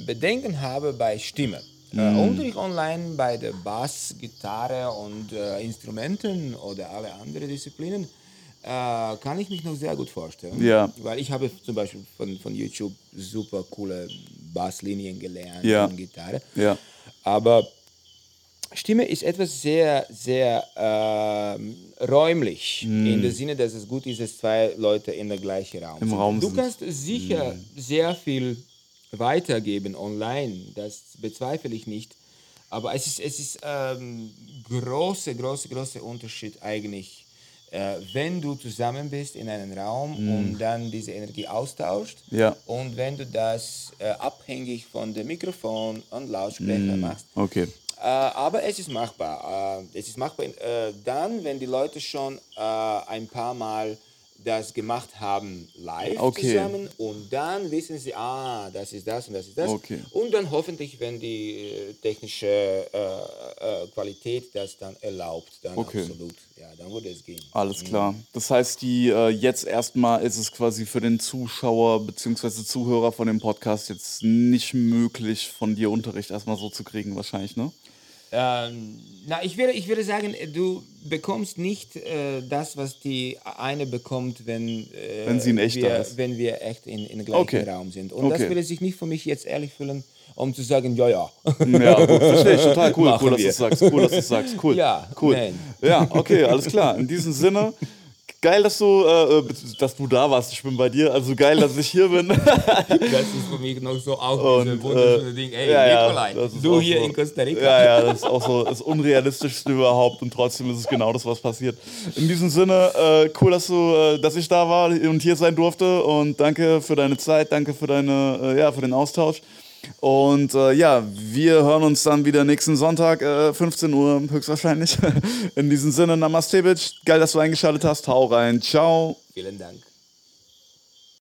Bedenken habe bei Stimme. Äh, Unterricht online bei der Bass, Gitarre und äh, Instrumenten oder alle anderen Disziplinen äh, kann ich mich noch sehr gut vorstellen. Ja. Weil ich habe zum Beispiel von, von YouTube super coole Basslinien gelernt Ja. und Gitarre. Ja. Aber Stimme ist etwas sehr, sehr ähm, räumlich, in dem Sinne, dass es gut ist, dass zwei Leute in der gleichen Raum Im sind. Raum du sind. kannst sicher sehr viel weitergeben online, das bezweifle ich nicht. Aber es ist, es ist ähm, große, große, große Unterschied eigentlich, äh, wenn du zusammen bist in einem Raum und dann diese Energie austauscht Ja. und wenn du das äh, abhängig von dem Mikrofon und Lautsprecher machst. Okay. Äh, aber es ist machbar. Äh, es ist machbar äh, dann, wenn die Leute schon äh, ein paar Mal das gemacht haben live Okay. zusammen und dann wissen sie, ah, das ist das und das ist das. Okay. Und dann hoffentlich, wenn die äh, technische äh, äh, Qualität das dann erlaubt, dann Okay. absolut, ja, dann würde es gehen. Alles klar. Das heißt, die äh, jetzt erstmal ist es quasi für den Zuschauer bzw. Zuhörer von dem Podcast jetzt nicht möglich, von dir Unterricht erstmal so zu kriegen, wahrscheinlich, ne? Ähm, na, ich würde, ich würde sagen, äh, du bekommst nicht äh, das, was die eine bekommt, wenn, äh, Wenn sie in echt wir, ist. wenn wir echt in, in gleichen Okay. Raum sind. Und das Okay. würde sich nicht für mich jetzt ehrlich fühlen, um zu sagen, ja, ja. Ja, gut, verstehe ich. Total cool. Machen Cool, dass du es sagst. Cool, dass du sagst. Cool. Ja, cool. nein. Ja, okay, alles klar. In diesem Sinne, geil, dass du, äh, dass du da warst. Ich bin bei dir. Also geil, dass ich hier bin. Das ist für mich noch so auch dieses wunderschöne äh, Ding. Ey, ja, ja, Nikolai, ist du hier so. in Costa Rica. Ja, ja, das ist auch so das Unrealistischste überhaupt und trotzdem ist es genau das, was passiert. In diesem Sinne, äh, cool, dass du, äh, dass ich da war und hier sein durfte und danke für deine Zeit, danke für deine, äh, ja, für den Austausch. Und äh, ja, wir hören uns dann wieder nächsten Sonntag, äh, 15 Uhr höchstwahrscheinlich. In diesem Sinne, Namaste, Bitch. Geil, dass du eingeschaltet hast. Hau rein. Ciao. Vielen Dank.